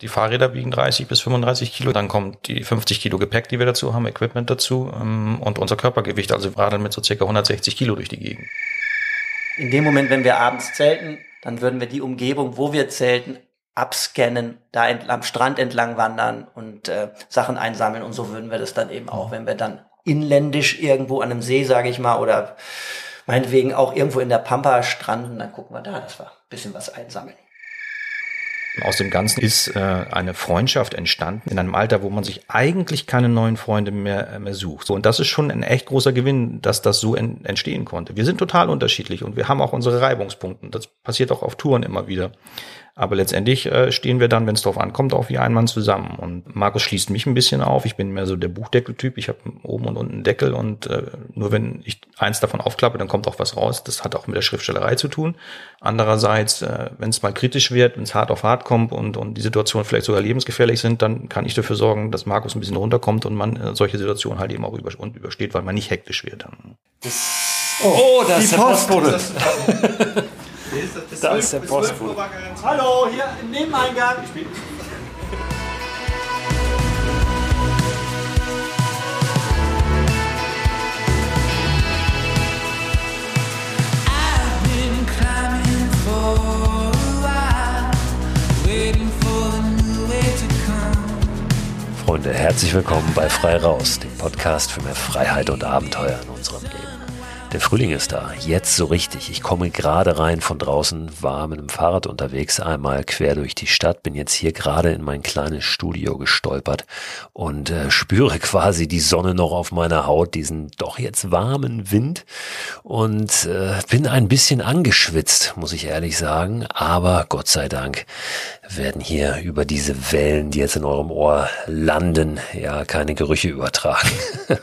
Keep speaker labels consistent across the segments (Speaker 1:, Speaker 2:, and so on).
Speaker 1: Die Fahrräder wiegen 30 bis 35 Kilo. Dann kommt die 50 Kilo Gepäck, die wir dazu haben, Equipment dazu ähm, und unser Körpergewicht. Also wir radeln mit so circa 160 Kilo durch die Gegend.
Speaker 2: In dem Moment, wenn wir abends zelten, dann würden wir die Umgebung, wo wir zelten, abscannen, da am Strand entlang wandern und äh, Sachen einsammeln. Und so würden wir das dann eben auch, wenn wir dann inländisch irgendwo an einem See, sage ich mal, oder meinetwegen auch irgendwo in der Pampa stranden, dann gucken wir da, dass wir ein bisschen was einsammeln.
Speaker 1: Aus dem Ganzen ist äh, eine Freundschaft entstanden in einem Alter, wo man sich eigentlich keine neuen Freunde mehr, äh, mehr sucht. So, und das ist schon ein echt großer Gewinn, dass das so en entstehen konnte. Wir sind total unterschiedlich und wir haben auch unsere Reibungspunkte. Das passiert auch auf Touren immer wieder. Aber letztendlich äh, stehen wir dann, wenn es drauf ankommt, auch wie ein Mann zusammen. Und Markus schließt mich ein bisschen auf. Ich bin mehr so der Buchdeckeltyp. Ich habe oben und unten einen Deckel und äh, nur wenn ich eins davon aufklappe, dann kommt auch was raus. Das hat auch mit der Schriftstellerei zu tun. Andererseits, äh, wenn es mal kritisch wird, wenn es hart auf hart kommt und, und die Situationen vielleicht sogar lebensgefährlich sind, dann kann ich dafür sorgen, dass Markus ein bisschen runterkommt und man äh, solche Situationen halt eben auch über, und übersteht, weil man nicht hektisch wird.
Speaker 2: Das, oh, oh, das ist der Postbote.
Speaker 3: da ist der Postbote.
Speaker 2: Hallo, hier im Nebeneingang.
Speaker 3: Freunde, herzlich willkommen bei Frei Raus, dem Podcast für mehr Freiheit und Abenteuer in unserem Leben. Der Frühling ist da, jetzt so richtig. Ich komme gerade rein von draußen, war mit dem Fahrrad unterwegs, einmal quer durch die Stadt, bin jetzt hier gerade in mein kleines Studio gestolpert und äh, spüre quasi die Sonne noch auf meiner Haut, diesen doch jetzt warmen Wind und äh, bin ein bisschen angeschwitzt, muss ich ehrlich sagen, aber Gott sei Dank werden hier über diese Wellen, die jetzt in eurem Ohr landen, ja keine Gerüche übertragen.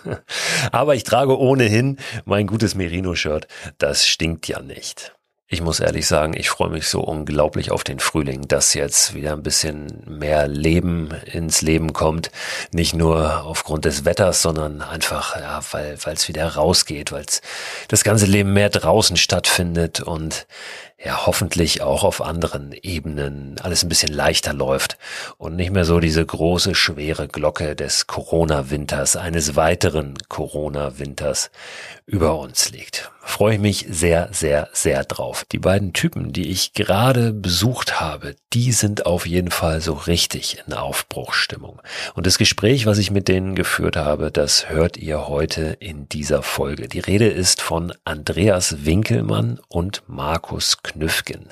Speaker 3: aber ich trage ohnehin mein gutes Merino-Shirt, das stinkt ja nicht. Ich muss ehrlich sagen, ich freue mich so unglaublich auf den Frühling, dass jetzt wieder ein bisschen mehr Leben ins Leben kommt. Nicht nur aufgrund des Wetters, sondern einfach, ja, weil es wieder rausgeht, weil das ganze Leben mehr draußen stattfindet und ja hoffentlich auch auf anderen Ebenen alles ein bisschen leichter läuft und nicht mehr so diese große, schwere Glocke des Corona-Winters, eines weiteren Corona-Winters über uns liegt. Freue ich mich sehr, sehr, sehr drauf. Die beiden Typen, die ich gerade besucht habe, die sind auf jeden Fall so richtig in Aufbruchstimmung. Und das Gespräch, was ich mit denen geführt habe, das hört ihr heute in dieser Folge. Die Rede ist von Andreas Winkelmann und Markus Knüffgen.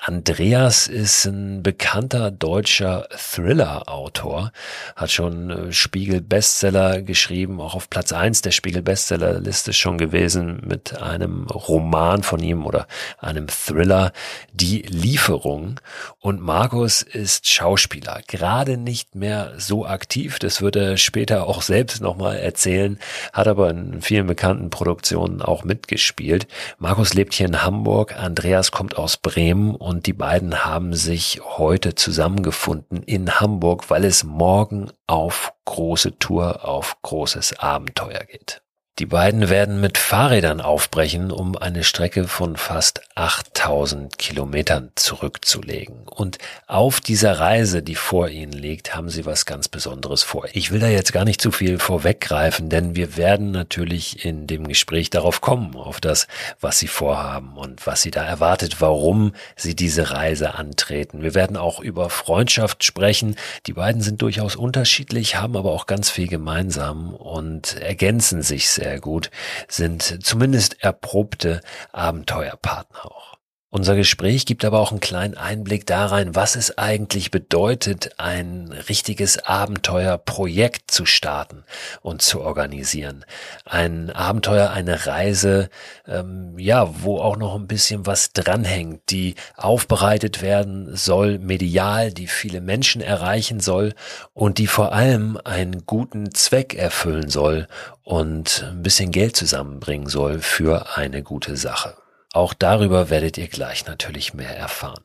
Speaker 3: Andreas ist ein bekannter deutscher Thriller-Autor, hat schon äh, Spiegel-Bestseller geschrieben, auch auf Platz eins der Spiegel-Bestseller-Liste schon gewesen mit einem Roman von ihm oder einem Thriller, Die Lieferung. Und Markus ist Schauspieler, gerade nicht mehr so aktiv, das wird er später auch selbst nochmal erzählen, hat aber in vielen bekannten Produktionen auch mitgespielt. Markus lebt hier in Hamburg, Andreas kommt aus Bremen und die beiden haben sich heute zusammengefunden in Hamburg, weil es morgen auf große Tour, auf großes Abenteuer geht. Die beiden werden mit Fahrrädern aufbrechen, um eine Strecke von fast 8000 Kilometern zurückzulegen. Und auf dieser Reise, die vor ihnen liegt, haben sie was ganz Besonderes vor. Ich will da jetzt gar nicht zu viel vorweggreifen, denn wir werden natürlich in dem Gespräch darauf kommen, auf das, was sie vorhaben und was sie da erwartet, warum sie diese Reise antreten. Wir werden auch über Freundschaft sprechen. Die beiden sind durchaus unterschiedlich, haben aber auch ganz viel gemeinsam und ergänzen sich sehr sehr gut, sind zumindest erprobte Abenteuerpartner auch. Unser Gespräch gibt aber auch einen kleinen Einblick darein, was es eigentlich bedeutet, ein richtiges Abenteuerprojekt zu starten und zu organisieren. Ein Abenteuer, eine Reise, ähm, ja, wo auch noch ein bisschen was dranhängt, die aufbereitet werden soll, medial, die viele Menschen erreichen soll und die vor allem einen guten Zweck erfüllen soll und ein bisschen Geld zusammenbringen soll für eine gute Sache. Auch darüber werdet ihr gleich natürlich mehr erfahren.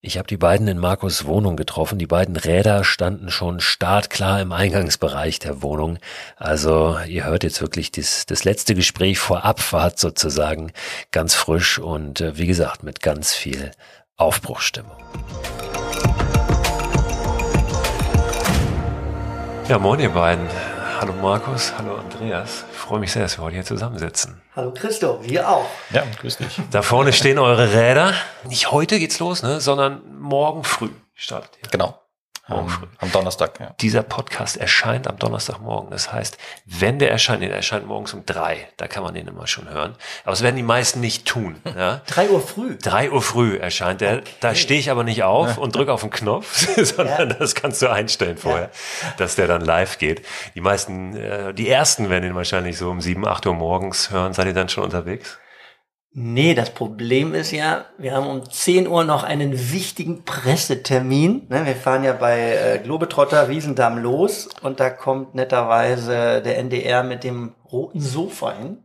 Speaker 3: Ich habe die beiden in Markus Wohnung getroffen. Die beiden Räder standen schon startklar im Eingangsbereich der Wohnung. Also ihr hört jetzt wirklich das, das letzte Gespräch vor Abfahrt sozusagen ganz frisch und äh, wie gesagt mit ganz viel Aufbruchstimmung. Ja, moin ihr beiden. Hallo Markus, hallo Andreas. Ich freue mich sehr, dass wir heute hier zusammensitzen.
Speaker 2: Hallo Christo, wir auch.
Speaker 1: Ja, grüß dich.
Speaker 3: Da vorne stehen eure Räder. Nicht heute geht's los, ne, sondern morgen früh startet ihr.
Speaker 1: Genau.
Speaker 3: Morgen
Speaker 1: Ähm,
Speaker 3: früh.
Speaker 1: am Donnerstag, ja.
Speaker 3: Dieser Podcast erscheint am Donnerstagmorgen. Das heißt, wenn der erscheint, der erscheint morgens um drei. Da kann man den immer schon hören. Aber das werden die meisten nicht tun. Ja?
Speaker 2: Drei Uhr früh.
Speaker 3: Drei Uhr früh erscheint der. Da stehe ich aber nicht auf und drücke auf den Knopf, sondern
Speaker 2: Ja.
Speaker 3: das kannst du einstellen vorher, dass der dann live geht. Die meisten, äh, die ersten werden ihn wahrscheinlich so um sieben, acht Uhr morgens hören. Seid ihr dann schon unterwegs?
Speaker 2: Nee, das Problem ist ja, wir haben um 10 Uhr noch einen wichtigen Pressetermin. Ne, Wir fahren ja bei äh, Globetrotter Wiesendamm los und da kommt netterweise der NDR mit dem roten Sofa hin.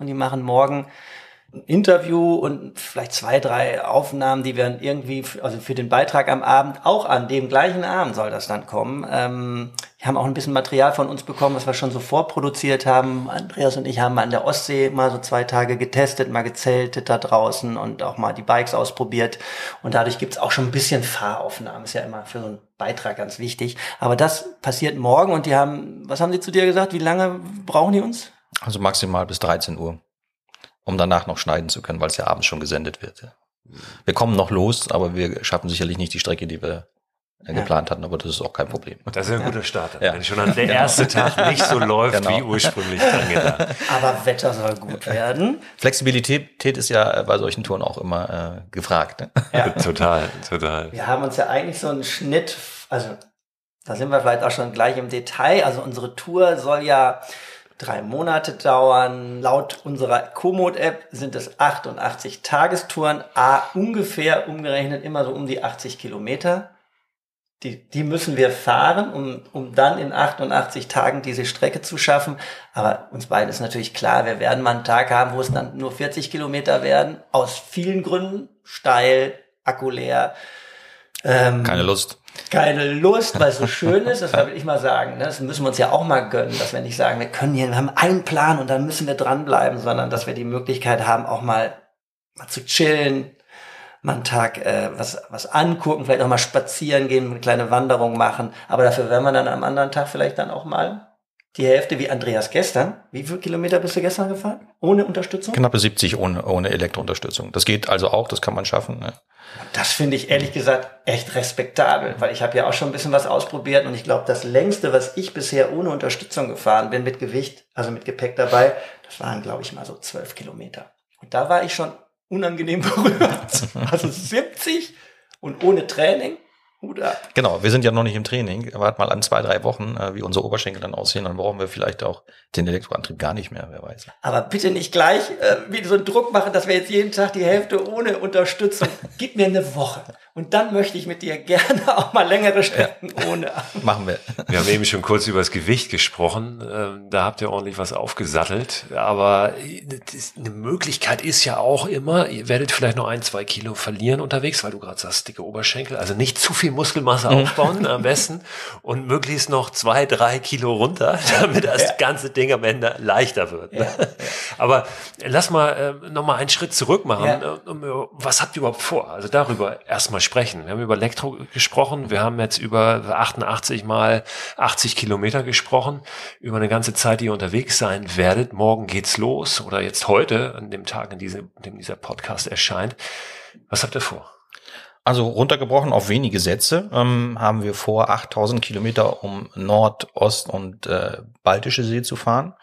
Speaker 2: Und die machen morgen ein Interview und vielleicht zwei, drei Aufnahmen, die werden irgendwie, also für den Beitrag am Abend, auch an dem gleichen Abend soll das dann kommen. Ähm, wir haben auch ein bisschen Material von uns bekommen, was wir schon so vorproduziert haben. Andreas und ich haben an der Ostsee mal so zwei Tage getestet, mal gezeltet da draußen und auch mal die Bikes ausprobiert. Und dadurch gibt's auch schon ein bisschen Fahraufnahmen. Ist ja immer für so einen Beitrag ganz wichtig. Aber das passiert morgen und die haben, was haben sie zu dir gesagt? Wie lange brauchen die uns?
Speaker 1: Also maximal bis 13 Uhr, um danach noch schneiden zu können, weil es ja abends schon gesendet wird. ja. Wir kommen noch los, aber wir schaffen sicherlich nicht die Strecke, die wir äh,
Speaker 2: Ja.
Speaker 1: geplant hatten, aber das ist auch kein Problem.
Speaker 3: Das ist ein guter Start.
Speaker 1: Ja.
Speaker 3: Wenn schon an der erste Tag nicht so läuft,
Speaker 1: Genau.
Speaker 3: wie ursprünglich angedacht.
Speaker 2: Aber Wetter soll gut werden.
Speaker 1: Flexibilität ist ja bei solchen Touren auch immer äh, gefragt. Ne?
Speaker 2: Ja.
Speaker 3: Total, total.
Speaker 2: Wir haben uns ja eigentlich so einen Schnitt, also da sind wir vielleicht auch schon gleich im Detail. Also unsere Tour soll ja drei Monate dauern. Laut unserer Komoot-App sind es 88 Tagestouren, a ungefähr umgerechnet immer so um die 80 Kilometer. Die, die müssen wir fahren, um, um dann in 88 Tagen diese Strecke zu schaffen. Aber uns beiden ist natürlich klar, wir werden mal einen Tag haben, wo es dann nur 40 Kilometer werden. Aus vielen Gründen. Steil, Akku leer. Ähm,
Speaker 1: Keine Lust.
Speaker 2: Keine Lust, weil es so schön ist, das will ich mal sagen. Ne? Das müssen wir uns ja auch mal gönnen, dass wir nicht sagen, wir können hier, wir haben einen Plan und dann müssen wir dranbleiben, sondern dass wir die Möglichkeit haben, auch mal, mal zu chillen, mal einen Tag äh, was, was angucken, vielleicht auch mal spazieren gehen, eine kleine Wanderung machen. Aber dafür werden wir dann am anderen Tag vielleicht dann auch mal die Hälfte wie Andreas gestern. Wie viele Kilometer bist du gestern gefahren? Ohne Unterstützung?
Speaker 1: Knappe 70 ohne, ohne Elektrounterstützung. Das geht also auch, das kann man schaffen. Ne?
Speaker 2: Das finde ich ehrlich gesagt echt respektabel, weil ich habe ja auch schon ein bisschen was ausprobiert und ich glaube, das längste, was ich bisher ohne Unterstützung gefahren bin, mit Gewicht, also mit Gepäck dabei, das waren, glaube ich, mal so zwölf Kilometer. Und da war ich schon unangenehm berührt. Also 70 und ohne Training. Hut ab.
Speaker 1: Genau, wir sind ja noch nicht im Training. Wart mal an zwei, drei Wochen, äh, wie unsere Oberschenkel dann aussehen, dann brauchen wir vielleicht auch den Elektroantrieb gar nicht mehr, wer weiß.
Speaker 2: Aber bitte nicht gleich äh, wie so einen Druck machen, dass wir jetzt jeden Tag die Hälfte ohne Unterstützung. Gib mir eine Woche. Und dann möchte ich mit dir gerne auch mal längere Strecken ohne.
Speaker 1: Machen wir.
Speaker 3: Wir haben eben schon kurz über das Gewicht gesprochen. Ähm, Da habt ihr ordentlich was aufgesattelt. Aber das- eine Möglichkeit ist ja auch immer, ihr werdet vielleicht noch ein, zwei Kilo verlieren unterwegs, weil du gerade sagst, dicke Oberschenkel. Also nicht zu viel Muskelmasse aufbauen am besten und möglichst noch zwei, drei Kilo runter, damit das
Speaker 2: Ja.
Speaker 3: ganze Ding am Ende leichter wird. ne? Aber lass mal äh, noch mal einen Schritt zurück machen.
Speaker 2: Ja.
Speaker 3: Äh, äh, Was habt ihr überhaupt vor? Also darüber erstmal sprechen. Wir haben über Elektro gesprochen. Wir haben jetzt über 88 mal 80 Kilometer gesprochen. Über eine ganze Zeit, die ihr unterwegs sein werdet. Morgen geht's los oder jetzt heute, an dem Tag, an diesem, dem dieser Podcast erscheint. Was habt ihr vor?
Speaker 1: Also runtergebrochen auf wenige Sätze ähm, haben wir vor, 8000 Kilometer um Nord-, Ost- und äh, Baltische See zu fahren.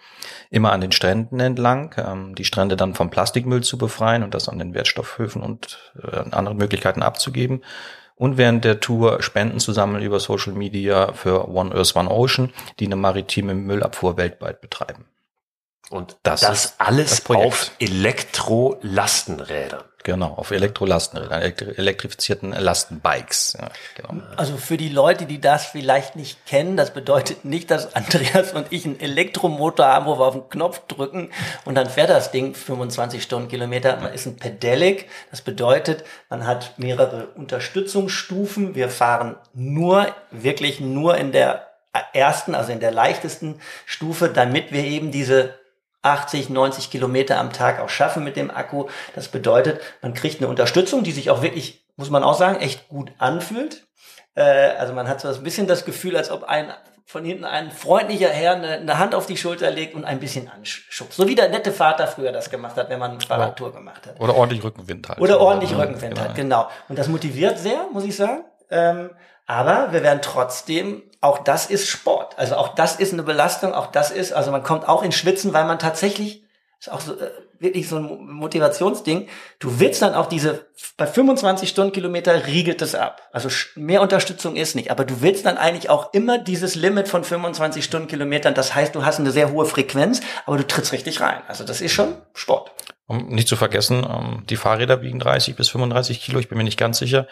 Speaker 1: Immer an den Stränden entlang, ähm, die Strände dann vom Plastikmüll zu befreien und das an den Wertstoffhöfen und äh, anderen Möglichkeiten abzugeben. Und während der Tour Spenden zu sammeln über Social Media für One Earth, One Ocean, die eine maritime Müllabfuhr weltweit betreiben.
Speaker 3: Und
Speaker 1: Das
Speaker 3: das, alles
Speaker 1: das
Speaker 3: auf Elektrolastenrädern.
Speaker 1: Genau, auf Elektrolastenrädern, elektri elektrifizierten Lastenbikes. Ja, genau.
Speaker 2: Also für die Leute, die das vielleicht nicht kennen, das bedeutet nicht, dass Andreas und ich einen Elektromotor haben, wo wir auf den Knopf drücken und dann fährt das Ding 25 Stundenkilometer. Man ist ein Pedelec. Das bedeutet, man hat mehrere Unterstützungsstufen. Wir fahren nur, wirklich nur in der ersten, also in der leichtesten Stufe, damit wir eben diese 80, 90 Kilometer am Tag auch schaffen mit dem Akku. Das bedeutet, man kriegt eine Unterstützung, die sich auch wirklich, muss man auch sagen, echt gut anfühlt. Äh, also man hat so ein bisschen das Gefühl, als ob ein von hinten ein freundlicher Herr eine, eine, Hand auf die Schulter legt und ein bisschen anschubst. So wie der nette Vater früher das gemacht hat, wenn man eine Fahrradtour gemacht hat.
Speaker 1: Oder ordentlich Rückenwind halt.
Speaker 2: Oder ordentlich Rückenwind genau. hat, genau. Und das motiviert sehr, muss ich sagen. Ähm, aber wir werden trotzdem, auch das ist Sport. Also auch das ist eine Belastung, auch das ist, also man kommt auch in Schwitzen, weil man tatsächlich ist auch so äh, wirklich so ein Motivationsding. Du willst dann auch diese bei 25 Stundenkilometer riegelt es ab. Also mehr Unterstützung ist nicht, aber du willst dann eigentlich auch immer dieses Limit von 25 Stundenkilometern. Das heißt, du hast eine sehr hohe Frequenz, aber du trittst richtig rein. Also das ist schon Sport.
Speaker 1: Um nicht zu vergessen, ähm, die Fahrräder wiegen 30 bis 35 Kilo, ich bin mir nicht ganz sicher.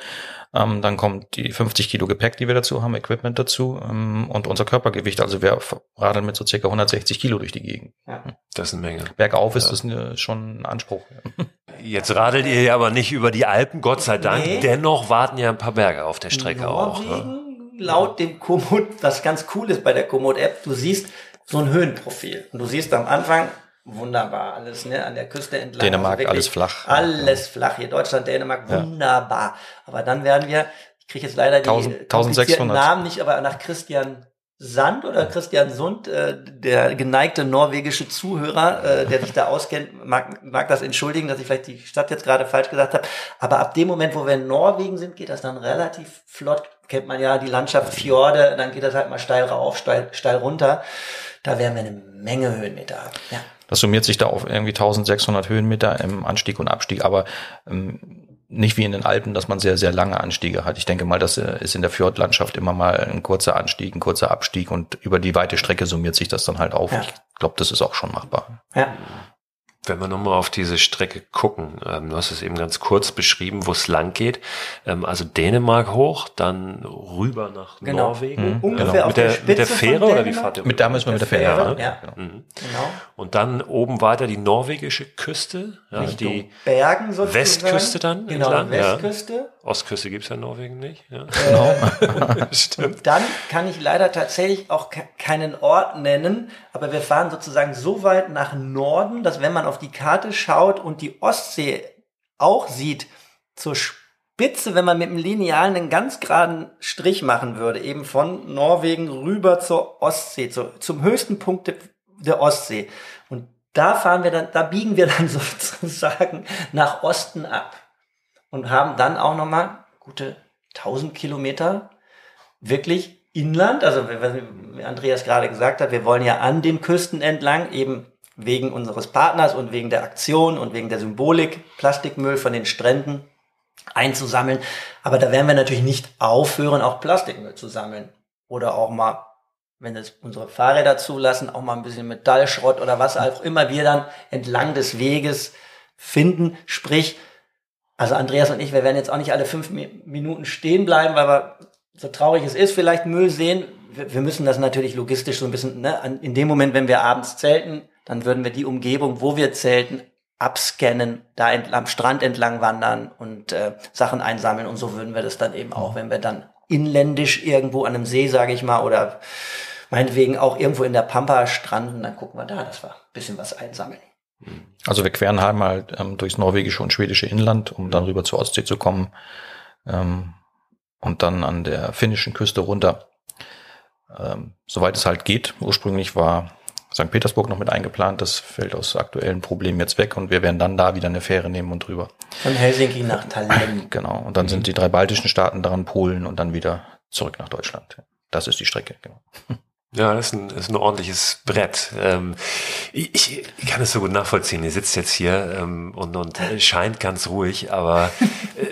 Speaker 1: Ähm, dann kommt die 50 Kilo Gepäck, die wir dazu haben, Equipment dazu ähm, und unser Körpergewicht. Also wir radeln mit so circa 160 Kilo durch die Gegend.
Speaker 3: Ja, das ist eine Menge.
Speaker 1: Bergauf ist das eine, schon ein Anspruch.
Speaker 3: Jetzt radelt ihr ja aber nicht über die Alpen, Gott sei Dank. Nee. Dennoch warten ja ein paar Berge auf der Strecke Norwegen, auch. Ne?
Speaker 2: Laut dem Komoot, was ganz cool ist bei der Komoot-App, du siehst so ein Höhenprofil. Und du siehst am Anfang wunderbar alles, ne, an der Küste entlang.
Speaker 1: Dänemark, also alles flach.
Speaker 2: Alles flach. Hier Deutschland, Dänemark, wunderbar. Aber dann werden wir, ich kriege jetzt leider die
Speaker 1: 1600.
Speaker 2: Namen nicht, aber nach Christian Sand oder Christian Sund, äh, der geneigte norwegische Zuhörer, äh, der sich da auskennt, mag, mag das entschuldigen, dass ich vielleicht die Stadt jetzt gerade falsch gesagt habe. Aber ab dem Moment, wo wir in Norwegen sind, geht das dann relativ flott. Kennt man ja die Landschaft Fjorde, dann geht das halt mal steil rauf, steil, steil runter. Da werden wir eine Menge Höhenmeter haben. Ja.
Speaker 1: Das summiert sich da auf irgendwie 1600 Höhenmeter im Anstieg und Abstieg, aber ähm, nicht wie in den Alpen, dass man sehr, sehr lange Anstiege hat. Ich denke mal, das äh, ist in der Fjordlandschaft immer mal ein kurzer Anstieg, ein kurzer Abstieg und über die weite Strecke summiert sich das dann halt auf. Ja. Ich glaube, das ist auch schon machbar.
Speaker 2: Ja.
Speaker 3: Wenn wir nochmal auf diese Strecke gucken, ähm, du hast es eben ganz kurz beschrieben, wo es lang geht. Ähm, also Dänemark hoch, dann rüber nach genau. Norwegen.
Speaker 2: Mhm. Ungefähr genau.
Speaker 3: mit, der, mit der Fähre oder wie fahrt ihr?
Speaker 1: Mit da müssen wir mit der Fähre.
Speaker 2: Fähre ne? ja. Genau. Mhm.
Speaker 3: genau. Und dann oben weiter die norwegische Küste, ja, die
Speaker 2: Bergen
Speaker 3: sozusagen. Westküste dann.
Speaker 2: Genau, entlang, Westküste. Ja.
Speaker 3: Ostküste gibt's ja in Norwegen nicht. Ja.
Speaker 2: Genau. Stimmt. Dann kann ich leider tatsächlich auch keinen Ort nennen, aber wir fahren sozusagen so weit nach Norden, dass wenn man auf die Karte schaut und die Ostsee auch sieht, zur Spitze, wenn man mit dem Lineal einen ganz geraden Strich machen würde, eben von Norwegen rüber zur Ostsee, zu, zum höchsten Punkt der Ostsee. Und da fahren wir dann, da biegen wir dann sozusagen nach Osten ab und haben dann auch nochmal gute 1000 Kilometer wirklich Inland, also wie Andreas gerade gesagt hat, wir wollen ja an den Küsten entlang, eben wegen unseres Partners und wegen der Aktion und wegen der Symbolik Plastikmüll von den Stränden einzusammeln. Aber da werden wir natürlich nicht aufhören, auch Plastikmüll zu sammeln. Oder auch mal, wenn es unsere Fahrräder zulassen, auch mal ein bisschen Metallschrott oder was auch immer wir dann entlang des Weges finden. Sprich, also Andreas und ich, wir werden jetzt auch nicht alle fünf Minuten stehen bleiben, weil wir, so traurig es ist, vielleicht Müll sehen. Wir, wir müssen das natürlich logistisch so ein bisschen, ne, in dem Moment, wenn wir abends zelten, dann würden wir die Umgebung, wo wir zelten, abscannen, da am Strand entlang wandern und äh, Sachen einsammeln. Und so würden wir das dann eben auch, wenn wir dann inländisch irgendwo an einem See, sage ich mal, oder meinetwegen auch irgendwo in der Pampa stranden, dann gucken wir da, dass wir ein bisschen was einsammeln.
Speaker 1: Also wir queren halt mal ähm, durchs norwegische und schwedische Inland, um dann rüber zur Ostsee zu kommen ähm, und dann an der finnischen Küste runter, ähm, soweit es halt geht. Ursprünglich war St. Petersburg noch mit eingeplant, das fällt aus aktuellen Problemen jetzt weg und wir werden dann da wieder eine Fähre nehmen und rüber.
Speaker 2: Von Helsinki nach Tallinn.
Speaker 1: Genau, und dann mhm. sind die drei baltischen Staaten daran, Polen und dann wieder zurück nach Deutschland. Das ist die Strecke, genau.
Speaker 3: Ja, das ist ein, das ist ein ordentliches Brett. Ähm, ich, ich kann es so gut nachvollziehen. Ihr sitzt jetzt hier ähm, und, und scheint ganz ruhig, aber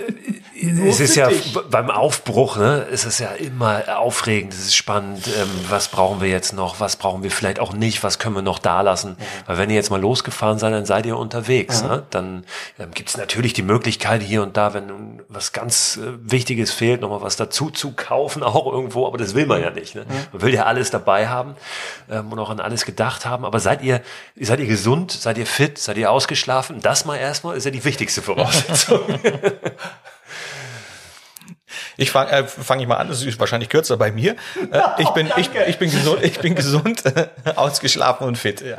Speaker 3: äh, es ist ja dich. beim Aufbruch, ne, es ist ja immer aufregend, es ist spannend, ähm, was brauchen wir jetzt noch, was brauchen wir vielleicht auch nicht, was können wir noch da lassen. Ja. Weil wenn ihr jetzt mal losgefahren seid, dann seid ihr unterwegs. Ja. Ne? Dann ähm, gibt es natürlich die Möglichkeit hier und da, wenn was ganz äh, Wichtiges fehlt, nochmal was dazu zu kaufen, auch irgendwo, aber das will man ja nicht. Ne? Man will ja alles dabei haben ähm, und auch an alles gedacht haben. Aber seid ihr, seid ihr gesund, seid ihr fit, seid ihr ausgeschlafen? Das mal erstmal ist ja die wichtigste Voraussetzung.
Speaker 1: Ich fange äh, fang ich mal an, das ist wahrscheinlich kürzer bei mir. Äh, ich, bin, ich, ich bin gesund, ich bin gesund, äh, ausgeschlafen und fit. Ja.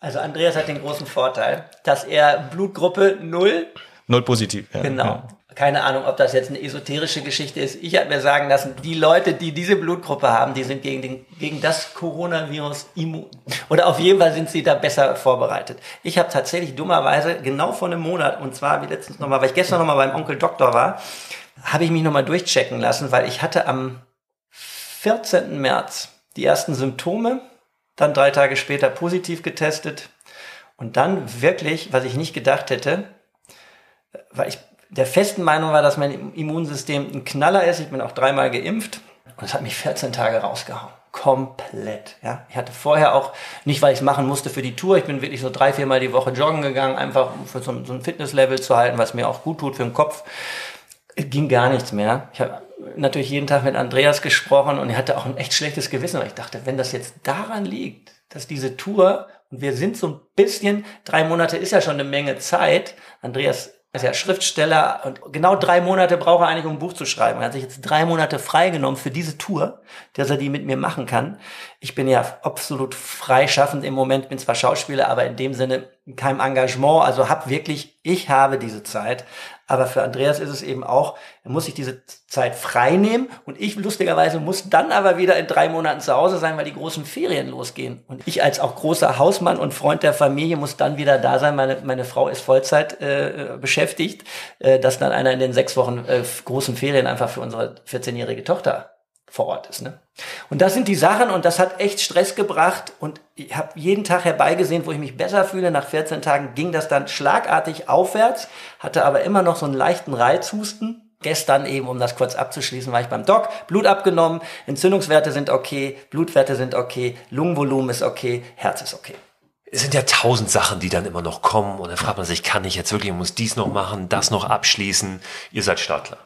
Speaker 2: Also Andreas hat den großen Vorteil, dass er Blutgruppe 0
Speaker 1: Null positiv.
Speaker 2: Ja. Genau. Ja. Keine Ahnung, ob das jetzt eine esoterische Geschichte ist. Ich habe mir sagen lassen, die Leute, die diese Blutgruppe haben, die sind gegen, den, gegen das Coronavirus immun. Oder auf jeden Fall sind sie da besser vorbereitet. Ich habe tatsächlich dummerweise genau vor einem Monat, und zwar wie letztens nochmal, weil ich gestern nochmal beim Onkel Doktor war, habe ich mich nochmal durchchecken lassen, weil ich hatte am 14. März die ersten Symptome, dann drei Tage später positiv getestet und dann wirklich, was ich nicht gedacht hätte, weil ich der festen Meinung war, dass mein Immunsystem ein Knaller ist. Ich bin auch dreimal geimpft und es hat mich 14 Tage rausgehauen. Komplett. Ja, ich hatte vorher auch nicht, weil ich es machen musste für die Tour. Ich bin wirklich so drei, viermal die Woche joggen gegangen, einfach um für so, so ein Fitnesslevel zu halten, was mir auch gut tut für den Kopf. Ging gar nichts mehr. Ich habe natürlich jeden Tag mit Andreas gesprochen und er hatte auch ein echt schlechtes Gewissen, weil ich dachte, wenn das jetzt daran liegt, dass diese Tour, und wir sind so ein bisschen, drei Monate ist ja schon eine Menge Zeit, Andreas ist ja Schriftsteller und genau drei Monate braucht er eigentlich, um ein Buch zu schreiben. Er hat sich jetzt drei Monate freigenommen für diese Tour, dass er die mit mir machen kann. Ich bin ja absolut freischaffend im Moment, bin zwar Schauspieler, aber in dem Sinne kein Engagement. Also hab wirklich, ich habe diese Zeit. Aber für Andreas ist es eben auch, er muss sich diese Zeit frei nehmen und ich lustigerweise muss dann aber wieder in drei Monaten zu Hause sein, weil die großen Ferien losgehen. Und ich als auch großer Hausmann und Freund der Familie muss dann wieder da sein. Meine, meine Frau ist Vollzeit äh, beschäftigt, äh, dass dann einer in den sechs Wochen äh, großen Ferien einfach für unsere 14-jährige Tochter vor Ort ist. Ne? Und das sind die Sachen und das hat echt Stress gebracht und ich habe jeden Tag herbeigesehen, wo ich mich besser fühle. Nach 14 Tagen ging das dann schlagartig aufwärts, hatte aber immer noch so einen leichten Reizhusten. Gestern eben, um das kurz abzuschließen, war ich beim Doc, Blut abgenommen, Entzündungswerte sind okay, Blutwerte sind okay, Lungenvolumen ist okay, Herz ist okay
Speaker 3: es sind ja tausend Sachen, die dann immer noch kommen und dann fragt man sich, kann ich jetzt wirklich, muss dies noch machen, das noch abschließen? Ihr seid Startler.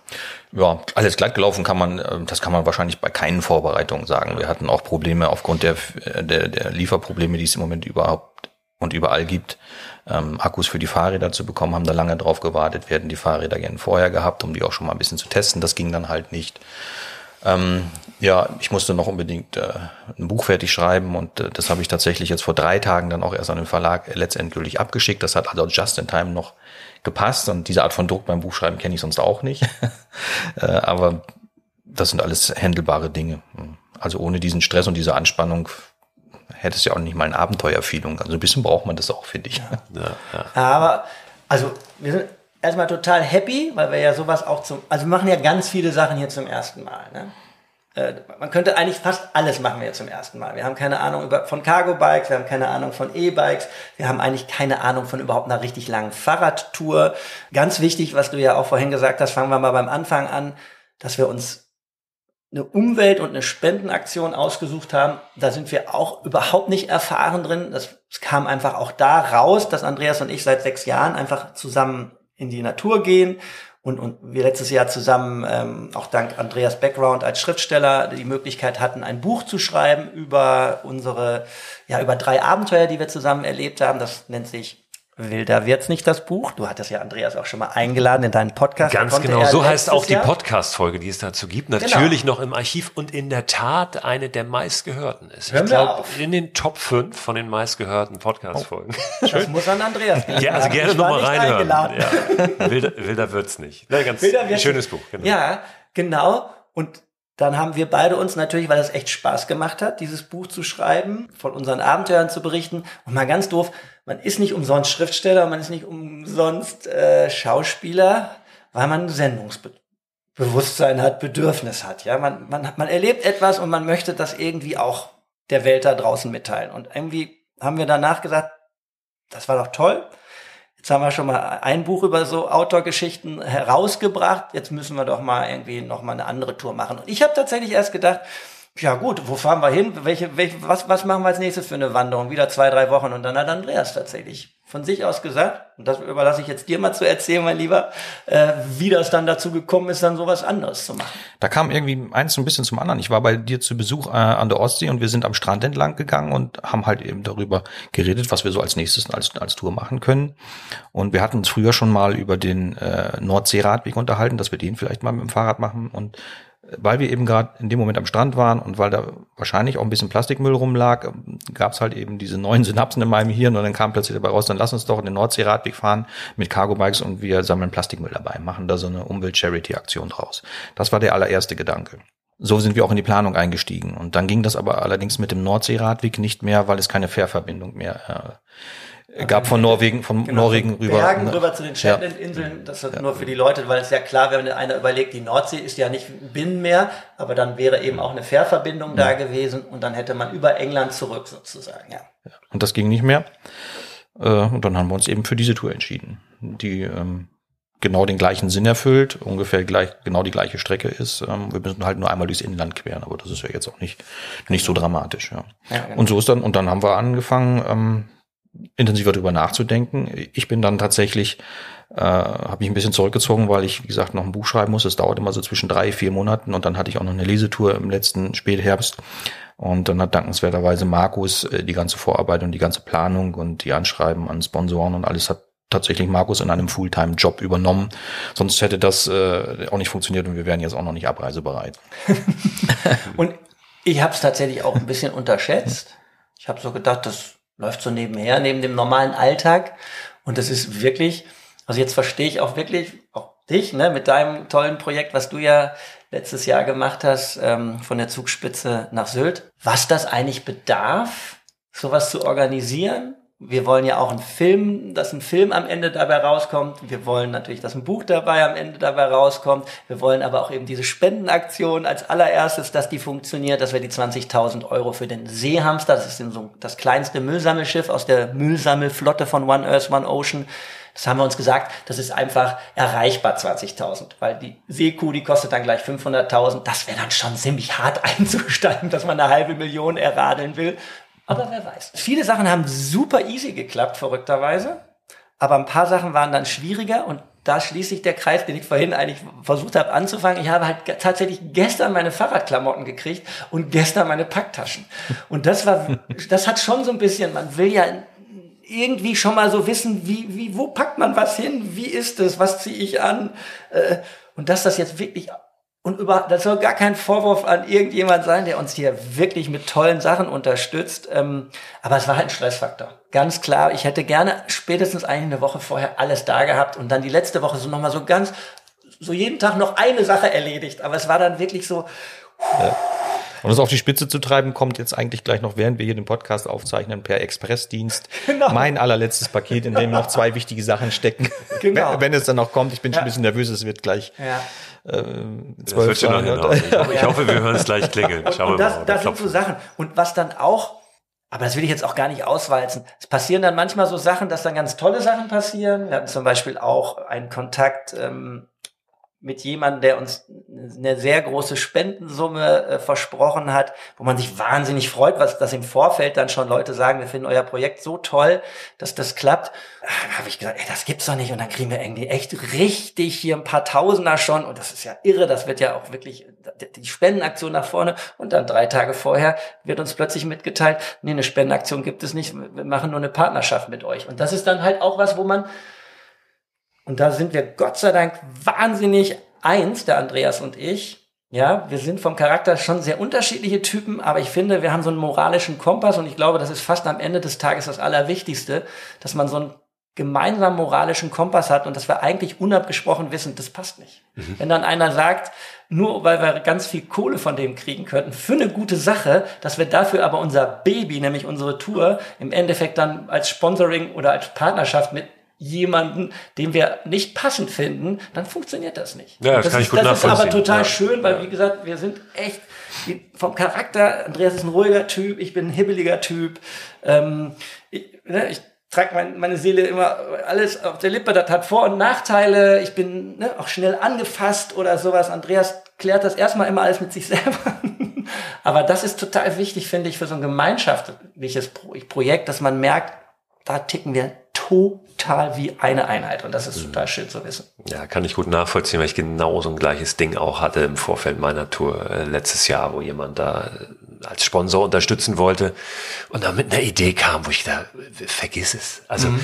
Speaker 1: Ja, alles glatt gelaufen kann man, äh, das kann man wahrscheinlich bei keinen Vorbereitungen sagen. Wir hatten auch Probleme aufgrund der, der, der Lieferprobleme, die es im Moment überhaupt und überall gibt. Ähm, Akkus für die Fahrräder zu bekommen, haben da lange drauf gewartet. Hätten die Fahrräder gerne vorher gehabt, um die auch schon mal ein bisschen zu testen. Das ging dann halt nicht. Ähm, ja, ich musste noch unbedingt äh, ein Buch fertig schreiben und äh, das habe ich tatsächlich jetzt vor drei Tagen dann auch erst an den Verlag letztendlich abgeschickt. Das hat also just in time noch gepasst und diese Art von Druck beim Buchschreiben kenne ich sonst auch nicht. äh, aber das sind alles händelbare Dinge. Also ohne diesen Stress und diese Anspannung hätte es ja auch nicht mal eine Abenteuerfeeling. Also ein bisschen braucht man das auch, finde ich.
Speaker 2: Ja, ja. Aber also wir sind erstmal total happy, weil wir ja sowas auch zum, also wir machen ja ganz viele Sachen hier zum ersten Mal. Ne? Äh, man könnte eigentlich fast alles machen wir jetzt zum ersten Mal. Wir haben keine Ahnung über, von Cargo-Bikes, wir haben keine Ahnung von E-Bikes, wir haben eigentlich keine Ahnung von überhaupt einer richtig langen Fahrradtour. Ganz wichtig, was du ja auch vorhin gesagt hast, fangen wir mal beim Anfang an, dass wir uns eine Umwelt- und eine Spendenaktion ausgesucht haben. Da sind wir auch überhaupt nicht erfahren drin. Das kam einfach auch da raus, dass Andreas und ich seit sechs Jahren einfach zusammen in die Natur gehen und, und wir letztes Jahr zusammen, ähm, auch dank Andreas Background als Schriftsteller, die Möglichkeit hatten, ein Buch zu schreiben über unsere, ja, über drei Abenteuer, die wir zusammen erlebt haben. Das nennt sich Wilder wird's nicht das Buch. Du hattest ja Andreas auch schon mal eingeladen in deinen Podcast.
Speaker 3: Ganz genau, so heißt auch die Podcast-Folge, die es dazu gibt. Genau. Natürlich genau. noch im Archiv und in der Tat eine der meistgehörten ist. Hören ich glaube, in den Top 5 von den meistgehörten Podcast-Folgen.
Speaker 2: Oh, das muss an Andreas
Speaker 3: gehen. Ja, also gerne nochmal reinhören. Ja. Wilder, Wilder wird's nicht. Ja, ganz Wilder wird's schönes Buch.
Speaker 2: Genau. Ja, genau. Und dann haben wir beide uns natürlich, weil das echt Spaß gemacht hat, dieses Buch zu schreiben, von unseren Abenteuern zu berichten. Und mal ganz doof, man ist nicht umsonst Schriftsteller, man ist nicht umsonst äh, Schauspieler, weil man Sendungsbewusstsein hat, Bedürfnis hat. Ja, man, man, man erlebt etwas und man möchte das irgendwie auch der Welt da draußen mitteilen. Und irgendwie haben wir danach gesagt, das war doch toll. Jetzt haben wir schon mal ein Buch über so Outdoor-Geschichten herausgebracht. Jetzt müssen wir doch mal irgendwie noch mal eine andere Tour machen. Und ich habe tatsächlich erst gedacht, ja gut, wo fahren wir hin? Welche, welche, was, was machen wir als nächstes für eine Wanderung? Wieder zwei, drei Wochen. Und dann hat Andreas tatsächlich von sich aus gesagt, und das überlasse ich jetzt dir mal zu erzählen, mein Lieber, äh, wie das dann dazu gekommen ist, dann sowas anderes zu machen.
Speaker 1: Da kam irgendwie eins ein bisschen zum anderen. Ich war bei dir zu Besuch äh, an der Ostsee und wir sind am Strand entlang gegangen und haben halt eben darüber geredet, was wir so als nächstes als, als Tour machen können. Und wir hatten uns früher schon mal über den äh, Nordseeradweg unterhalten, dass wir den vielleicht mal mit dem Fahrrad machen und weil wir eben gerade in dem Moment am Strand waren und weil da wahrscheinlich auch ein bisschen Plastikmüll rumlag, gab es halt eben diese neuen Synapsen in meinem Hirn und dann kam plötzlich dabei raus, dann lass uns doch in den Nordseeradweg fahren mit Cargo-Bikes und wir sammeln Plastikmüll dabei, machen da so eine Umwelt-Charity-Aktion draus. Das war der allererste Gedanke. So sind wir auch in die Planung eingestiegen. Und dann ging das aber allerdings mit dem Nordseeradweg nicht mehr, weil es keine Fährverbindung mehr äh, gab von Norwegen, von genau, Norwegen rüber.
Speaker 2: Bergen rüber zu den Shetland-Inseln. Das ist ja. nur für die Leute, weil es ja klar, wenn einer überlegt, die Nordsee ist ja nicht Binnenmeer, aber dann wäre eben auch eine Fährverbindung ja. da gewesen und dann hätte man über England zurück sozusagen, ja.
Speaker 1: Und das ging nicht mehr. Äh, und dann haben wir uns eben für diese Tour entschieden, die ähm, genau den gleichen Sinn erfüllt, ungefähr gleich, genau die gleiche Strecke ist. Ähm, wir müssen halt nur einmal durchs Inland queren, aber das ist ja jetzt auch nicht, nicht so dramatisch. Ja. ja genau. Und so ist dann, und dann haben wir angefangen, ähm, intensiver darüber nachzudenken. Ich bin dann tatsächlich, äh, habe mich ein bisschen zurückgezogen, weil ich, wie gesagt, noch ein Buch schreiben muss. Es dauert immer so zwischen drei, vier Monaten und dann hatte ich auch noch eine Lesetour im letzten Spätherbst. Und dann hat dankenswerterweise Markus äh, die ganze Vorarbeit und die ganze Planung und die Anschreiben an Sponsoren und alles hat tatsächlich Markus in einem Fulltime-Job übernommen. Sonst hätte das äh, auch nicht funktioniert und wir wären jetzt auch noch nicht abreisebereit.
Speaker 2: und ich habe es tatsächlich auch ein bisschen unterschätzt. Ich habe so gedacht, das läuft so nebenher, neben dem normalen Alltag. Und das ist wirklich, also jetzt verstehe ich auch wirklich, auch dich, ne, mit deinem tollen Projekt, was du ja letztes Jahr gemacht hast, ähm, von der Zugspitze nach Sylt, was das eigentlich bedarf, sowas zu organisieren wir wollen ja auch einen Film, dass ein Film am Ende dabei rauskommt. Wir wollen natürlich, dass ein Buch dabei am Ende dabei rauskommt. Wir wollen aber auch eben diese Spendenaktion als allererstes, dass die funktioniert, dass wir die 20.000 Euro für den Seehamster, das ist so das kleinste Müllsammelschiff aus der Müllsammelflotte von One Earth, One Ocean, das haben wir uns gesagt, das ist einfach erreichbar 20.000, weil die Seekuh, die kostet dann gleich 500.000. Das wäre dann schon ziemlich hart einzusteigen, dass man eine halbe Million erradeln will. Aber wer weiß. Viele Sachen haben super easy geklappt, verrückterweise. Aber ein paar Sachen waren dann schwieriger und da schließt sich der Kreis, den ich vorhin eigentlich versucht habe anzufangen. Ich habe halt tatsächlich gestern meine Fahrradklamotten gekriegt und gestern meine Packtaschen. Und das war, das hat schon so ein bisschen, man will ja irgendwie schon mal so wissen, wie, wie, wo packt man was hin? Wie ist es? Was ziehe ich an? Äh, und dass das jetzt wirklich und über, das soll gar kein Vorwurf an irgendjemand sein, der uns hier wirklich mit tollen Sachen unterstützt. Ähm, aber es war halt ein Stressfaktor. Ganz klar, ich hätte gerne spätestens eigentlich eine Woche vorher alles da gehabt und dann die letzte Woche so nochmal so ganz, so jeden Tag noch eine Sache erledigt. Aber es war dann wirklich so.
Speaker 1: Ja. Und es auf die Spitze zu treiben, kommt jetzt eigentlich gleich noch, während wir hier den Podcast aufzeichnen, per Expressdienst. Genau. Mein allerletztes Paket, in dem noch zwei wichtige Sachen stecken. Genau. Wenn, wenn es dann noch kommt. Ich bin ja. schon ein bisschen nervös, es wird gleich. Ja.
Speaker 3: Äh, zwölf Fragen. Ich, hoffe, ich hoffe, wir hören es gleich klingeln.
Speaker 2: Schauen und, und das, mal, das sind so Sachen. Und was dann auch aber das will ich jetzt auch gar nicht auswalzen. Es passieren dann manchmal so Sachen, dass dann ganz tolle Sachen passieren. Wir hatten zum Beispiel auch einen Kontakt ähm, mit jemandem, der uns eine sehr große Spendensumme äh, versprochen hat, wo man sich wahnsinnig freut, was dass im Vorfeld dann schon Leute sagen, wir finden euer Projekt so toll, dass das klappt. Da habe ich gesagt, ey, das gibt's doch nicht. Und dann kriegen wir irgendwie echt richtig hier ein paar Tausender schon. Und das ist ja irre, das wird ja auch wirklich die Spendenaktion nach vorne. Und dann drei Tage vorher wird uns plötzlich mitgeteilt, nee, eine Spendenaktion gibt es nicht, wir machen nur eine Partnerschaft mit euch. Und das ist dann halt auch was, wo man und da sind wir Gott sei Dank wahnsinnig eins, der Andreas und ich. Ja, wir sind vom Charakter schon sehr unterschiedliche Typen, aber ich finde, wir haben so einen moralischen Kompass und ich glaube, das ist fast am Ende des Tages das Allerwichtigste, dass man so einen gemeinsamen moralischen Kompass hat und dass wir eigentlich unabgesprochen wissen, das passt nicht. Mhm. Wenn dann einer sagt, nur weil wir ganz viel Kohle von dem kriegen könnten, für eine gute Sache, dass wir dafür aber unser Baby, nämlich unsere Tour, im Endeffekt dann als Sponsoring oder als Partnerschaft mit jemanden, den wir nicht passend finden, dann funktioniert das nicht.
Speaker 3: Ja, das,
Speaker 2: das
Speaker 3: kann
Speaker 2: ist,
Speaker 3: ich gut
Speaker 2: Das ist aber total ja. schön, weil ja. wie gesagt, wir sind echt vom Charakter, Andreas ist ein ruhiger Typ, ich bin ein hibbeliger Typ. Ähm, ich, ne, ich trage mein, meine Seele immer alles auf der Lippe, das hat Vor- und Nachteile. Ich bin ne, auch schnell angefasst oder sowas. Andreas klärt das erstmal immer alles mit sich selber. aber das ist total wichtig, finde ich, für so ein gemeinschaftliches Projekt, dass man merkt, da ticken wir total wie eine Einheit. Und das ist total schön zu wissen.
Speaker 3: Ja, kann ich gut nachvollziehen, weil ich genau so ein gleiches Ding auch hatte im Vorfeld meiner Tour äh, letztes Jahr, wo jemand da äh, als Sponsor unterstützen wollte und dann mit einer Idee kam, wo ich da, vergiss es. Also, mhm.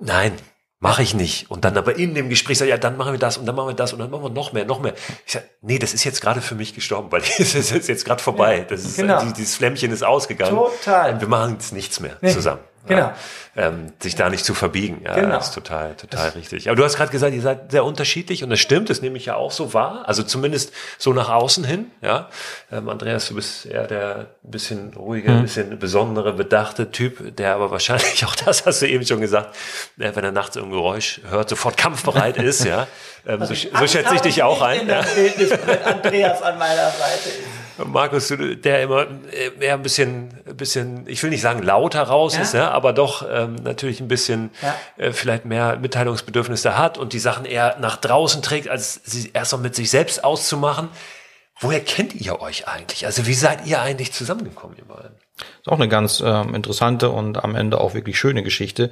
Speaker 3: nein, Mache ich nicht. Und dann aber in dem Gespräch sagt, ja, dann machen wir das und dann machen wir das und dann machen wir noch mehr, noch mehr. Ich sage, nee, das ist jetzt gerade für mich gestorben, weil es ist jetzt gerade vorbei. Das ist,
Speaker 2: genau.
Speaker 3: dieses Flämmchen ist ausgegangen.
Speaker 2: Total.
Speaker 3: Wir machen jetzt nichts mehr
Speaker 2: Nee.
Speaker 3: zusammen.
Speaker 2: Genau.
Speaker 3: Ja. Ähm, sich da nicht zu verbiegen. Ja,
Speaker 2: Genau.
Speaker 3: das ist total, total richtig. Aber du hast gerade gesagt, ihr seid sehr unterschiedlich und das stimmt, das nehme ich ja auch so wahr. Also zumindest so nach außen hin. Ja, ähm, Andreas, du bist eher der ein bisschen ruhige, ein bisschen besondere, bedachte Typ, der aber wahrscheinlich auch das hast du eben schon gesagt, äh, wenn er nachts ein Geräusch hört, sofort kampfbereit ist. Ja, ähm, so, so schätze ich dich auch ein.
Speaker 2: In
Speaker 3: Ja.
Speaker 2: Andreas an meiner Seite ist.
Speaker 3: Markus, der immer äh, eher ein bisschen, ein bisschen, ich will nicht sagen lauter raus
Speaker 2: Ja.
Speaker 3: ist, ja, aber doch ähm, natürlich ein bisschen
Speaker 2: Ja.
Speaker 3: äh, vielleicht mehr Mitteilungsbedürfnisse hat und die Sachen eher nach draußen trägt, als sie erst mal mit sich selbst auszumachen. Woher kennt ihr euch eigentlich? Also wie seid ihr eigentlich zusammengekommen, ihr beiden?
Speaker 1: Ist auch eine ganz ähm, interessante und am Ende auch wirklich schöne Geschichte,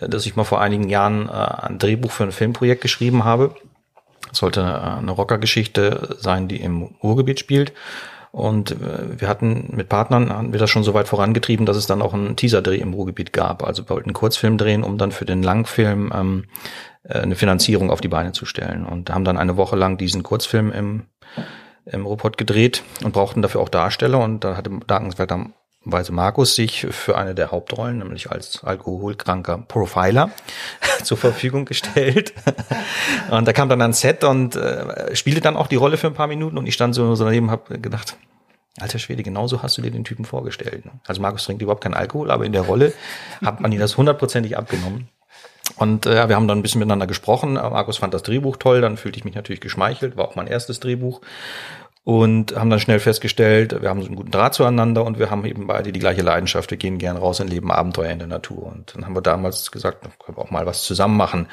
Speaker 1: äh, dass ich mal vor einigen Jahren äh, ein Drehbuch für ein Filmprojekt geschrieben habe. Es sollte äh, eine Rockergeschichte sein, die im Ruhrgebiet spielt. Und äh, wir hatten mit Partnern haben wir das schon so weit vorangetrieben, dass es dann auch einen Teaser-Dreh im Ruhrgebiet gab. Also wir wollten einen Kurzfilm drehen, um dann für den Langfilm ähm, äh, eine Finanzierung auf die Beine zu stellen. Und haben dann eine Woche lang diesen Kurzfilm im, im Ruhrpott gedreht und brauchten dafür auch Darsteller. Und da hatte dankenswerterweise Markus sich für eine der Hauptrollen, nämlich als alkoholkranker Profiler, zur Verfügung gestellt. Und da kam dann ans Set und äh, spielte dann auch die Rolle für ein paar Minuten und ich stand so, so daneben habe gedacht, alter Schwede, genauso hast du dir den Typen vorgestellt. ne? Also Markus trinkt überhaupt keinen Alkohol, aber in der Rolle hat man ihn das hundertprozentig abgenommen. Und äh, wir haben dann ein bisschen miteinander gesprochen. Markus fand das Drehbuch toll, dann fühlte ich mich natürlich geschmeichelt, war auch mein erstes Drehbuch. Und haben dann schnell festgestellt, wir haben so einen guten Draht zueinander und wir haben eben beide die gleiche Leidenschaft. Wir gehen gern raus und leben Abenteuer in der Natur. Und dann haben wir damals gesagt, können wir auch mal was zusammen machen,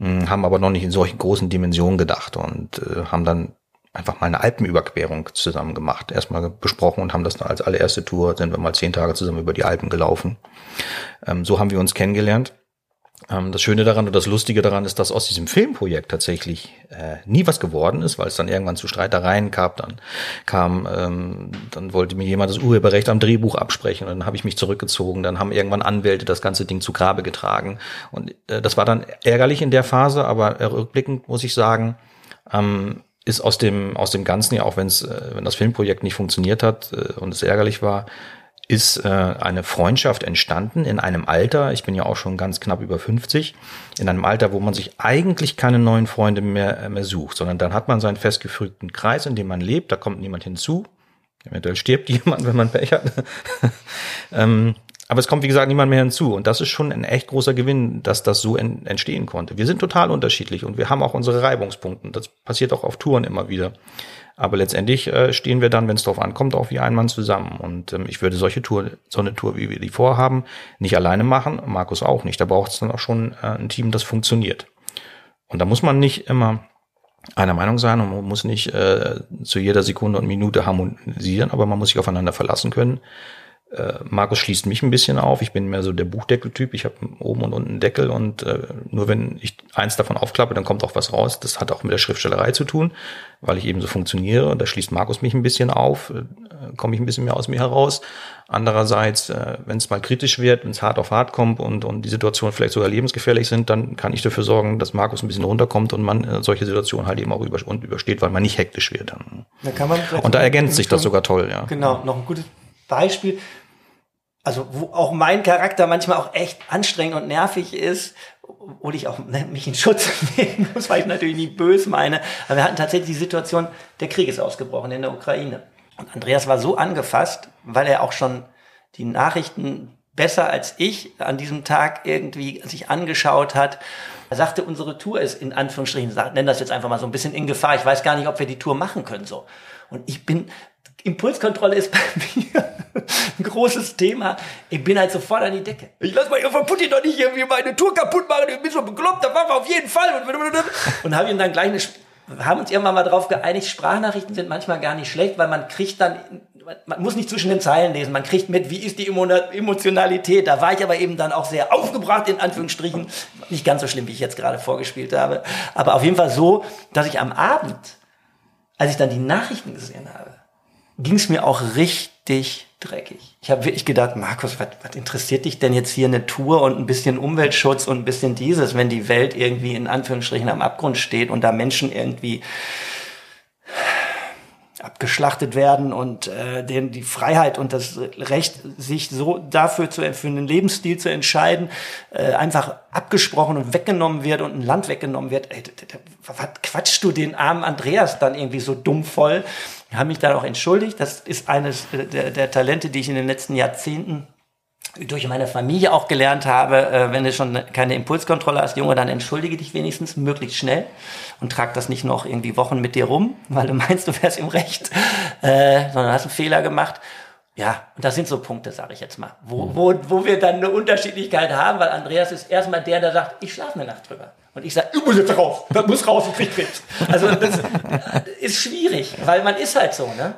Speaker 1: Hm, haben aber noch nicht in solchen großen Dimensionen gedacht und äh, haben dann einfach mal eine Alpenüberquerung zusammen gemacht. Erstmal besprochen und haben das dann als allererste Tour, sind wir mal zehn Tage zusammen über die Alpen gelaufen. Ähm, so haben wir uns kennengelernt. Ähm, das Schöne daran und das Lustige daran ist, dass aus diesem Filmprojekt tatsächlich äh, nie was geworden ist, weil es dann irgendwann zu Streitereien gab. Dann kam, ähm, dann wollte mir jemand das Urheberrecht am Drehbuch absprechen und dann habe ich mich zurückgezogen. Dann haben irgendwann Anwälte das ganze Ding zu Grabe getragen und äh, das war dann ärgerlich in der Phase, aber rückblickend muss ich sagen, ähm, ist aus dem aus dem Ganzen ja auch wenn es äh, wenn das Filmprojekt nicht funktioniert hat äh, und es ärgerlich war, ist äh, eine Freundschaft entstanden in einem Alter, ich bin ja auch schon ganz knapp über 50, in einem Alter, wo man sich eigentlich keine neuen Freunde mehr, äh, mehr sucht, sondern dann hat man seinen festgefügten Kreis, in dem man lebt, da kommt niemand hinzu. Eventuell stirbt jemand, wenn man Pech hat. ähm, aber es kommt, wie gesagt, niemand mehr hinzu. Und das ist schon ein echt großer Gewinn, dass das so en entstehen konnte. Wir sind total unterschiedlich und wir haben auch unsere Reibungspunkte. Das passiert auch auf Touren immer wieder. Aber letztendlich äh, stehen wir dann, wenn es darauf ankommt, auch wie ein Mann zusammen. Und ähm, ich würde solche Tour, so eine Tour, wie wir die vorhaben, nicht alleine machen. Markus auch nicht. Da braucht es dann auch schon äh, ein Team, das funktioniert. Und da muss man nicht immer einer Meinung sein und man muss nicht äh, zu jeder Sekunde und Minute harmonisieren, aber man muss sich aufeinander verlassen können. Äh, Markus schließt mich ein bisschen auf. Ich bin mehr so der Buchdeckeltyp. Ich habe oben und unten einen Deckel und äh, nur wenn ich eins davon aufklappe, dann kommt auch was raus. Das hat auch mit der Schriftstellerei zu tun, weil ich eben so funktioniere. Da schließt Markus mich ein bisschen auf, äh, komme ich ein bisschen mehr aus mir heraus. Andererseits, äh, wenn es mal kritisch wird, wenn es hart auf hart kommt und, und die Situationen vielleicht sogar lebensgefährlich sind, dann kann ich dafür sorgen, dass Markus ein bisschen runterkommt und man äh, solche Situationen halt eben auch über, und übersteht, weil man nicht hektisch wird. Dann.
Speaker 2: Da
Speaker 1: Und da ergänzt sich das sogar toll, ja.
Speaker 2: Genau, noch ein gutes Beispiel. Also, wo auch mein Charakter manchmal auch echt anstrengend und nervig ist, obwohl ich auch mich in Schutz nehmen muss, weil ich natürlich nicht böse meine. Aber wir hatten tatsächlich die Situation, der Krieg ist ausgebrochen in der Ukraine. Und Andreas war so angefasst, weil er auch schon die Nachrichten besser als ich an diesem Tag irgendwie sich angeschaut hat. Er sagte, unsere Tour ist in Anführungsstrichen, sag- nenn das jetzt einfach mal so ein bisschen in Gefahr. Ich weiß gar nicht, ob wir die Tour machen können so. Und ich bin, Impulskontrolle ist bei mir ein großes Thema. Ich bin halt sofort an die Decke. Ich lass mal von Putin doch nicht irgendwie meine Tour kaputt machen. Ich bin so bekloppt, da machen wir auf jeden Fall. Und habe ihm dann gleich eine, haben uns irgendwann mal darauf geeinigt, Sprachnachrichten sind manchmal gar nicht schlecht, weil man kriegt dann, man muss nicht zwischen den Zeilen lesen, man kriegt mit, wie ist die Emo- Emotionalität. Da war ich aber eben dann auch sehr aufgebracht, in Anführungsstrichen. Nicht ganz so schlimm, wie ich jetzt gerade vorgespielt habe. Aber auf jeden Fall so, dass ich am Abend, als ich dann die Nachrichten gesehen habe, ging es mir auch richtig dreckig. Ich habe wirklich gedacht, Markus, was, was interessiert dich denn jetzt hier eine Tour und ein bisschen Umweltschutz und ein bisschen dieses, wenn die Welt irgendwie in Anführungsstrichen am Abgrund steht und da Menschen irgendwie abgeschlachtet werden und äh, denen die Freiheit und das Recht, sich so dafür zu, für einen Lebensstil zu entscheiden, äh, einfach abgesprochen und weggenommen wird und ein Land weggenommen wird. Ey, was quatschst du den armen Andreas dann irgendwie so dumm voll? Ich habe mich dann auch entschuldigt. Das ist eines der, der Talente, die ich in den letzten Jahrzehnten durch meine Familie auch gelernt habe, äh, wenn du schon keine Impulskontrolle hast, Junge, dann entschuldige dich wenigstens möglichst schnell und trag das nicht noch irgendwie Wochen mit dir rum, weil du meinst, du wärst im Recht, äh, sondern hast einen Fehler gemacht. Ja, und das sind so Punkte, sage ich jetzt mal, wo, mhm. wo, wo wir dann eine Unterschiedlichkeit haben, weil Andreas ist erstmal der, der sagt, ich schlafe eine Nacht drüber. Und ich sage, ich muss jetzt raus, das muss raus, ich krieg Krebs. Also das ist schwierig, weil man ist halt so. Ne?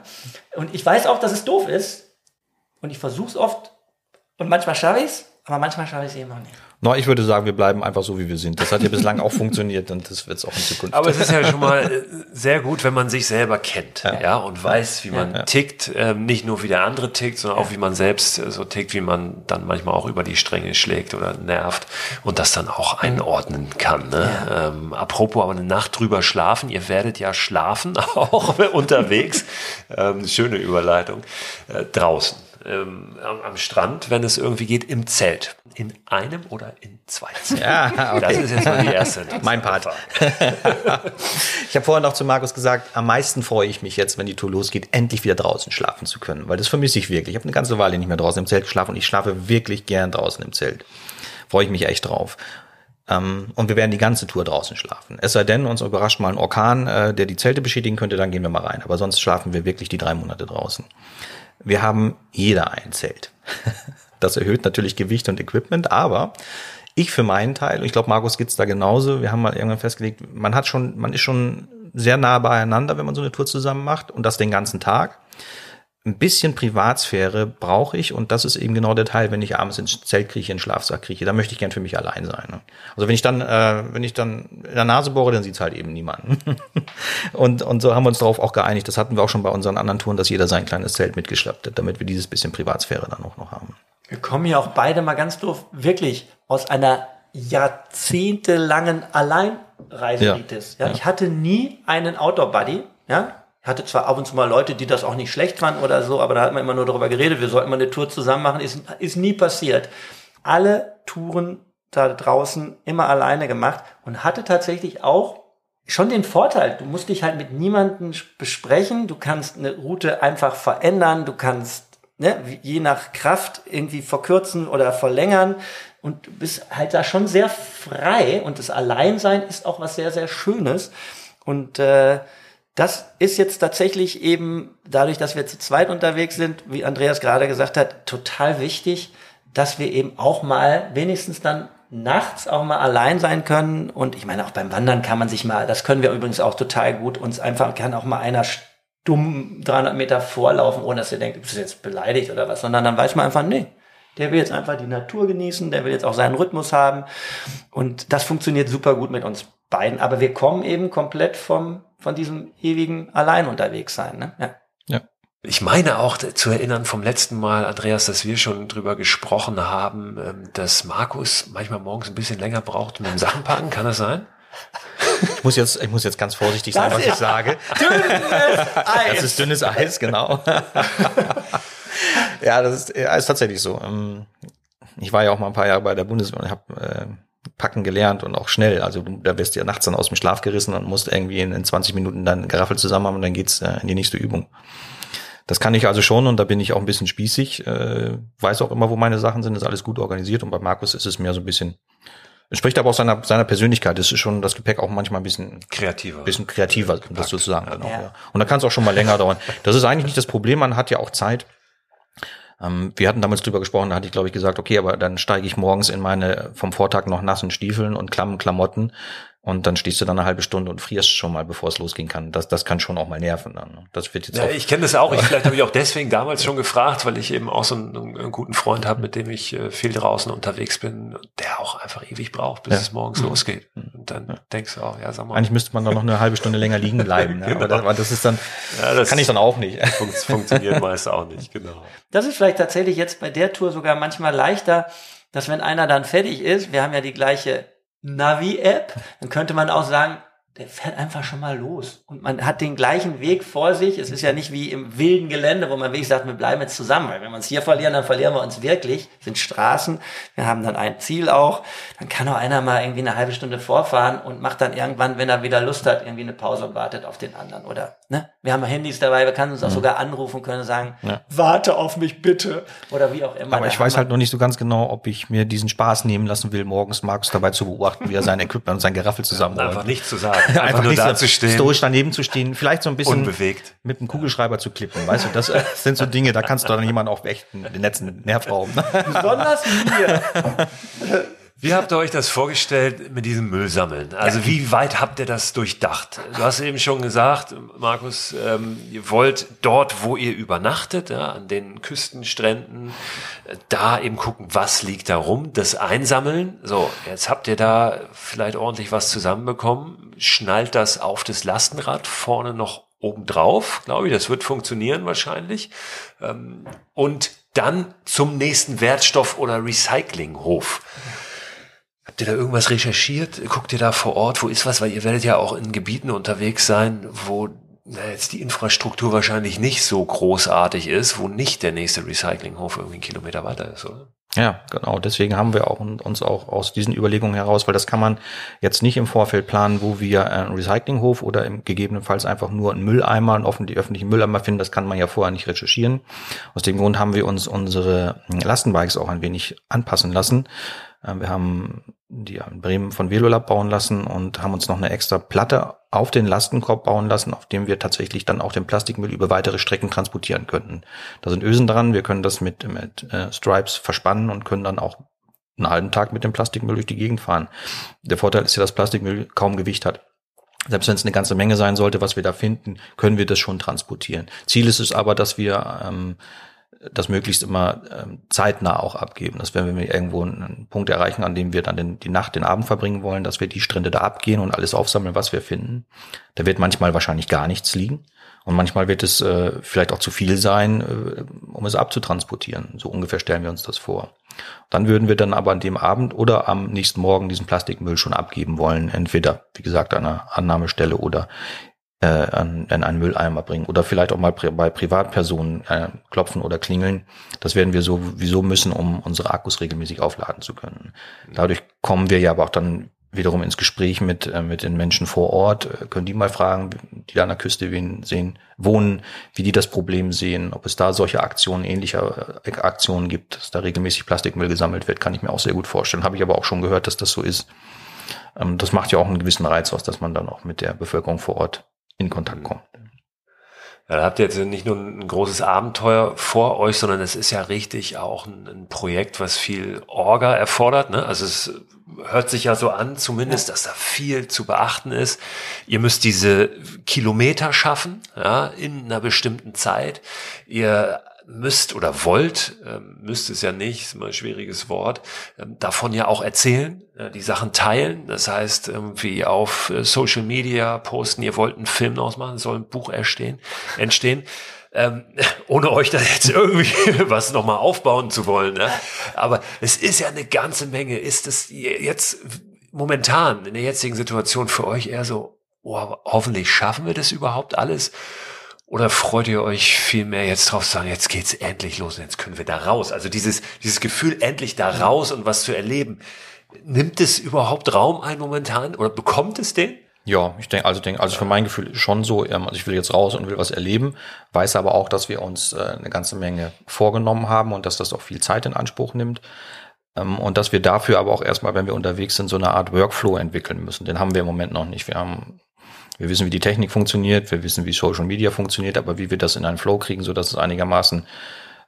Speaker 2: Und ich weiß auch, dass es doof ist. Und ich versuche es oft und manchmal schaffe ich es, aber manchmal schaffe ich es eben auch nicht.
Speaker 1: No, ich würde sagen, wir bleiben einfach so, wie wir sind. Das hat ja bislang auch funktioniert und das wird es auch in Zukunft.
Speaker 3: Aber es ist ja schon mal äh, sehr gut, wenn man sich selber kennt, ja, ja und weiß, wie man ja. tickt, ähm, nicht nur wie der andere tickt, sondern auch wie man selbst äh, so tickt, wie man dann manchmal auch über die Stränge schlägt oder nervt und das dann auch einordnen kann. Ne? Ja. Ähm, apropos aber eine Nacht drüber schlafen, ihr werdet ja schlafen auch unterwegs. Ähm, schöne Überleitung. Äh, draußen ähm, am, Strand, wenn es irgendwie geht, im Zelt. In einem oder in zwei Zelten.
Speaker 1: Ja, okay.
Speaker 3: Das ist jetzt mal die erste.
Speaker 1: mein Part. ich habe vorher noch zu Markus gesagt, am meisten freue ich mich jetzt, wenn die Tour losgeht, endlich wieder draußen schlafen zu können, weil das vermisse ich wirklich. Ich habe eine ganze Weile nicht mehr draußen im Zelt geschlafen und ich schlafe wirklich gern draußen im Zelt. Freue ich mich echt drauf. Um, und wir werden die ganze Tour draußen schlafen. Es sei denn, uns überrascht mal ein Orkan, äh, der die Zelte beschädigen könnte, dann gehen wir mal rein. Aber sonst schlafen wir wirklich die drei Monate draußen. Wir haben jeder ein Zelt. Das erhöht natürlich Gewicht und Equipment, aber ich für meinen Teil, und ich glaube, Markus geht's da genauso, wir haben mal irgendwann festgelegt, man hat schon, man ist schon sehr nah beieinander, wenn man so eine Tour zusammen macht und das den ganzen Tag ein bisschen Privatsphäre brauche ich und das ist eben genau der Teil, wenn ich abends ins Zelt krieche, in den Schlafsack krieche, da möchte ich gern für mich allein sein. Ne? Also wenn ich dann, äh, wenn ich dann in der Nase bohre, dann sieht's halt eben niemanden. und, und so haben wir uns darauf auch geeinigt, das hatten wir auch schon bei unseren anderen Touren, dass jeder sein kleines Zelt mitgeschleppt hat, damit wir dieses bisschen Privatsphäre dann auch noch haben.
Speaker 2: Wir kommen ja auch beide mal ganz doof, wirklich aus einer jahrzehntelangen Alleinreiselitis. Ja. ja. Ich hatte nie einen Outdoor-Buddy, ja, hatte zwar ab und zu mal Leute, die das auch nicht schlecht fanden oder so, aber da hat man immer nur darüber geredet, wir sollten mal eine Tour zusammen machen, ist, ist nie passiert. Alle Touren da draußen immer alleine gemacht und hatte tatsächlich auch schon den Vorteil, du musst dich halt mit niemandem besprechen, du kannst eine Route einfach verändern, du kannst ne, je nach Kraft irgendwie verkürzen oder verlängern und du bist halt da schon sehr frei und das Alleinsein ist auch was sehr, sehr Schönes und äh, das ist jetzt tatsächlich eben dadurch, dass wir zu zweit unterwegs sind, wie Andreas gerade gesagt hat, total wichtig, dass wir eben auch mal wenigstens dann nachts auch mal allein sein können. Und ich meine, auch beim Wandern kann man sich mal, das können wir übrigens auch total gut, uns einfach, kann auch mal einer stumm 300 Meter vorlaufen, ohne dass ihr denkt, du bist jetzt beleidigt oder was, sondern dann weiß man einfach, nee, der will jetzt einfach die Natur genießen, der will jetzt auch seinen Rhythmus haben. Und das funktioniert super gut mit uns beiden. Aber wir kommen eben komplett vom von diesem ewigen Allein unterwegs sein. Ne? Ja.
Speaker 3: ja. Ich meine auch zu erinnern vom letzten Mal, Andreas, dass wir schon drüber gesprochen haben, ähm, dass Markus manchmal morgens ein bisschen länger braucht mit dem Sachenpacken. Kann das sein?
Speaker 1: Ich muss jetzt, ich muss jetzt ganz vorsichtig sein, das was ich sage. Dünnes Eis. Das ist dünnes Eis, genau. ja, das ist, ja, ist tatsächlich so. Ähm, ich war ja auch mal ein paar Jahre bei der Bundeswehr und habe äh, packen gelernt und auch schnell. Also du, da wirst du ja nachts dann aus dem Schlaf gerissen und musst irgendwie in, in 20 Minuten dann Geraffel zusammen haben und dann geht's äh, in die nächste Übung. Das kann ich also schon und da bin ich auch ein bisschen spießig, äh, weiß auch immer, wo meine Sachen sind, ist alles gut organisiert und bei Markus ist es mehr so ein bisschen, entspricht aber auch seiner, seiner Persönlichkeit. Das ist schon das Gepäck auch manchmal ein bisschen
Speaker 3: kreativer,
Speaker 1: bisschen kreativer, um das sozusagen. Genau, ja. Ja. Und da kann es auch schon mal länger dauern. Das ist eigentlich nicht das Problem, man hat ja auch Zeit. Ähm, wir hatten damals drüber gesprochen, da hatte ich glaube ich gesagt, okay, aber dann steige ich morgens in meine vom Vortag noch nassen Stiefeln und klammen Klamotten Und dann stehst du dann eine halbe Stunde und frierst schon mal, bevor es losgehen kann. Das, das kann schon auch mal nerven dann. Ne? Das wird jetzt
Speaker 3: ja,
Speaker 1: auch
Speaker 3: ich kenne das auch. Ich, vielleicht habe ich auch deswegen damals schon gefragt, weil ich eben auch so einen, einen guten Freund habe, mit dem ich äh, viel draußen unterwegs bin, der auch einfach ewig braucht, bis ja. es morgens mhm. losgeht. Und dann ja. denkst du auch, ja, sag mal.
Speaker 1: Eigentlich müsste man dann noch eine halbe Stunde länger liegen bleiben. Ne? genau. aber, das, das, ist dann, ja, das kann ich dann auch nicht.
Speaker 3: Fun funktioniert meist auch nicht, genau.
Speaker 2: Das ist vielleicht tatsächlich jetzt bei der Tour sogar manchmal leichter, dass wenn einer dann fertig ist, wir haben ja die gleiche Navi-App, dann könnte man auch sagen, der fährt einfach schon mal los. Und man hat den gleichen Weg vor sich. Es ist ja nicht wie im wilden Gelände, wo man wirklich sagt, wir bleiben jetzt zusammen. Weil wenn wir uns hier verlieren, dann verlieren wir uns wirklich. Das sind Straßen. Wir haben dann ein Ziel auch. Dann kann auch einer mal irgendwie eine halbe Stunde vorfahren und macht dann irgendwann, wenn er wieder Lust hat, irgendwie eine Pause und wartet auf den anderen. Oder, ne? Wir haben Handys dabei. Wir können uns auch mhm. sogar anrufen, können sagen, ja. warte auf mich bitte. Oder wie auch immer.
Speaker 1: Aber ich weiß halt noch nicht so ganz genau, ob ich mir diesen Spaß nehmen lassen will, morgens Markus dabei zu beobachten, wie er sein Equipment und sein Geraffel zusammenbaut.
Speaker 3: Einfach nicht zu sagen.
Speaker 1: Einfach, einfach nur da zu stehen. Stoisch daneben zu stehen, vielleicht so ein bisschen
Speaker 3: unbewegt
Speaker 1: mit einem Kugelschreiber zu klippen. Weißt du, das äh, sind so Dinge, da kannst du dann jemanden auch echt den letzten Nerv rauben.
Speaker 2: Besonders mir.
Speaker 3: Wie habt ihr euch das vorgestellt mit diesem Müllsammeln? Also ja. wie weit habt ihr das durchdacht? Du hast eben schon gesagt, Markus, ähm, ihr wollt dort, wo ihr übernachtet, ja, an den Küstenstränden, äh, da eben gucken, was liegt da rum, das einsammeln. So, jetzt habt ihr da vielleicht ordentlich was zusammenbekommen, schnallt das auf das Lastenrad vorne noch oben drauf, glaube ich, das wird funktionieren wahrscheinlich. Ähm, und dann zum nächsten Wertstoff- oder Recyclinghof. Habt ihr da irgendwas recherchiert? Guckt ihr da vor Ort, wo ist was? Weil ihr werdet ja auch in Gebieten unterwegs sein, wo na, jetzt die Infrastruktur wahrscheinlich nicht so großartig ist, wo nicht der nächste Recyclinghof irgendwie einen Kilometer weiter ist, oder?
Speaker 1: Ja, genau. Deswegen haben wir auch uns auch aus diesen Überlegungen heraus, weil das kann man jetzt nicht im Vorfeld planen, wo wir einen Recyclinghof oder im gegebenenfalls einfach nur einen Mülleimer, einen offen, öffentlichen Mülleimer finden. Das kann man ja vorher nicht recherchieren. Aus dem Grund haben wir uns unsere Lastenbikes auch ein wenig anpassen lassen. Ähm, wir haben die in Bremen von Velolab bauen lassen und haben uns noch eine extra Platte auf den Lastenkorb bauen lassen, auf dem wir tatsächlich dann auch den Plastikmüll über weitere Strecken transportieren könnten. Da sind Ösen dran, wir können das mit, mit äh, Stripes verspannen und können dann auch einen halben Tag mit dem Plastikmüll durch die Gegend fahren. Der Vorteil ist ja, dass Plastikmüll kaum Gewicht hat. Selbst wenn es eine ganze Menge sein sollte, was wir da finden, können wir das schon transportieren. Ziel ist es aber, dass wir ähm, das möglichst immer ähm, zeitnah auch abgeben. Dass wenn wir irgendwo einen Punkt erreichen, an dem wir dann den, die Nacht, den Abend verbringen wollen, dass wir die Strände da abgehen und alles aufsammeln, was wir finden. Da wird manchmal wahrscheinlich gar nichts liegen. Und manchmal wird es äh, vielleicht auch zu viel sein, äh, um es abzutransportieren. So ungefähr stellen wir uns das vor. Dann würden wir dann aber an dem Abend oder am nächsten Morgen diesen Plastikmüll schon abgeben wollen. Entweder, wie gesagt, an einer Annahmestelle oder äh, an, an einen Mülleimer bringen oder vielleicht auch mal pri bei Privatpersonen äh, klopfen oder klingeln. Das werden wir sowieso müssen, um unsere Akkus regelmäßig aufladen zu können. Dadurch kommen wir ja aber auch dann wiederum ins Gespräch mit, äh, mit den Menschen vor Ort, äh, können die mal fragen, die da an der Küste sehen, wohnen, wie die das Problem sehen, ob es da solche Aktionen, ähnliche äh, Aktionen gibt, dass da regelmäßig Plastikmüll gesammelt wird, kann ich mir auch sehr gut vorstellen. Habe ich aber auch schon gehört, dass das so ist. Ähm, das macht ja auch einen gewissen Reiz aus, dass man dann auch mit der Bevölkerung vor Ort in Kontakt mhm. kommt.
Speaker 3: Ja, da habt ihr jetzt nicht nur ein großes Abenteuer vor euch, sondern es ist ja richtig auch ein, ein Projekt, was viel Orga erfordert. Ne? Also es hört sich ja so an, zumindest, dass da viel zu beachten ist. Ihr müsst diese Kilometer schaffen, ja, in einer bestimmten Zeit. Ihr müsst oder wollt, ähm, müsst es ja nicht, ist immer ein schwieriges Wort, ähm, davon ja auch erzählen, äh, die Sachen teilen. Das heißt, irgendwie auf äh, Social Media posten, ihr wollt einen Film ausmachen, soll ein Buch entstehen, entstehen. Ähm, ohne euch da jetzt irgendwie was nochmal aufbauen zu wollen. Ne? Aber es ist ja eine ganze Menge. Ist es jetzt momentan in der jetzigen Situation für euch eher so, oh, hoffentlich schaffen wir das überhaupt alles? Oder freut ihr euch viel mehr jetzt drauf zu sagen, jetzt geht's endlich los und jetzt können wir da raus? Also dieses, dieses Gefühl, endlich da raus und was zu erleben. Nimmt es überhaupt Raum ein momentan oder bekommt es den?
Speaker 1: Ja, ich denke, also denke, also für mein Gefühl schon so, ähm, also ich will jetzt raus und will was erleben, weiß aber auch, dass wir uns äh, eine ganze Menge vorgenommen haben und dass das auch viel Zeit in Anspruch nimmt. Ähm, und dass wir dafür aber auch erstmal, wenn wir unterwegs sind, so eine Art Workflow entwickeln müssen. Den haben wir im Moment noch nicht. Wir haben wir wissen, wie die Technik funktioniert, wir wissen, wie Social Media funktioniert, aber wie wir das in einen Flow kriegen, so dass es einigermaßen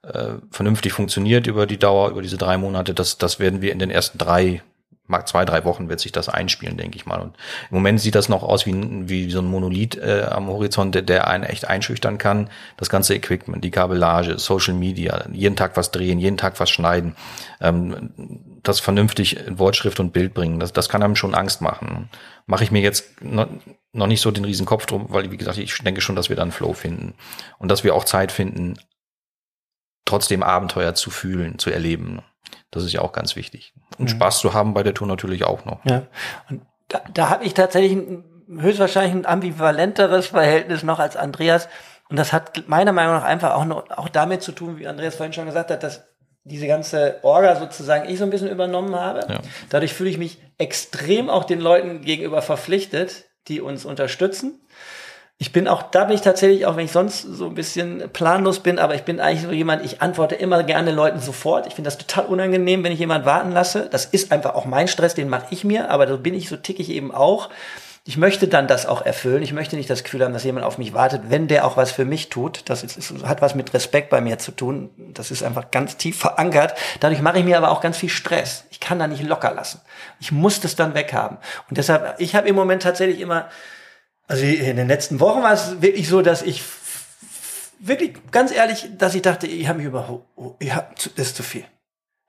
Speaker 1: äh, vernünftig funktioniert über die Dauer, über diese drei Monate, das, das werden wir in den ersten drei mag zwei, drei Wochen wird sich das einspielen, denke ich mal. Und im Moment sieht das noch aus wie, wie so ein Monolith äh, am Horizont, der, der einen echt einschüchtern kann. Das ganze Equipment, die Kabellage, Social Media, jeden Tag was drehen, jeden Tag was schneiden, ähm, das vernünftig in Wortschrift und Bild bringen, das, das kann einem schon Angst machen. Mache ich mir jetzt noch, nicht so den riesen Kopf drum, weil, wie gesagt, ich denke schon, dass wir dann Flow finden. Und dass wir auch Zeit finden, trotzdem Abenteuer zu fühlen, zu erleben. Das ist ja auch ganz wichtig. Und mhm. Spaß zu haben bei der Tour natürlich auch noch.
Speaker 2: Ja. Und da, da habe ich tatsächlich ein, höchstwahrscheinlich ein ambivalenteres Verhältnis noch als Andreas. Und das hat meiner Meinung nach einfach auch, noch, auch damit zu tun, wie Andreas vorhin schon gesagt hat, dass diese ganze Orga sozusagen ich so ein bisschen übernommen habe. Ja. Dadurch fühle ich mich extrem auch den Leuten gegenüber verpflichtet, die uns unterstützen ich bin auch, da bin ich tatsächlich, auch wenn ich sonst so ein bisschen planlos bin, aber ich bin eigentlich so jemand, ich antworte immer gerne Leuten sofort. Ich finde das total unangenehm, wenn ich jemand warten lasse. Das ist einfach auch mein Stress, den mache ich mir, aber so bin ich, so tick ich eben auch. Ich möchte dann das auch erfüllen. Ich möchte nicht das Gefühl haben, dass jemand auf mich wartet, wenn der auch was für mich tut. Das ist, ist, hat was mit Respekt bei mir zu tun. Das ist einfach ganz tief verankert. Dadurch mache ich mir aber auch ganz viel Stress. Ich kann da nicht locker lassen. Ich muss das dann weghaben. Und deshalb, ich habe im Moment tatsächlich immer also in den letzten Wochen war es wirklich so, dass ich wirklich ganz ehrlich, dass ich dachte, ich habe mich überhaupt, ich hab, das ist zu viel.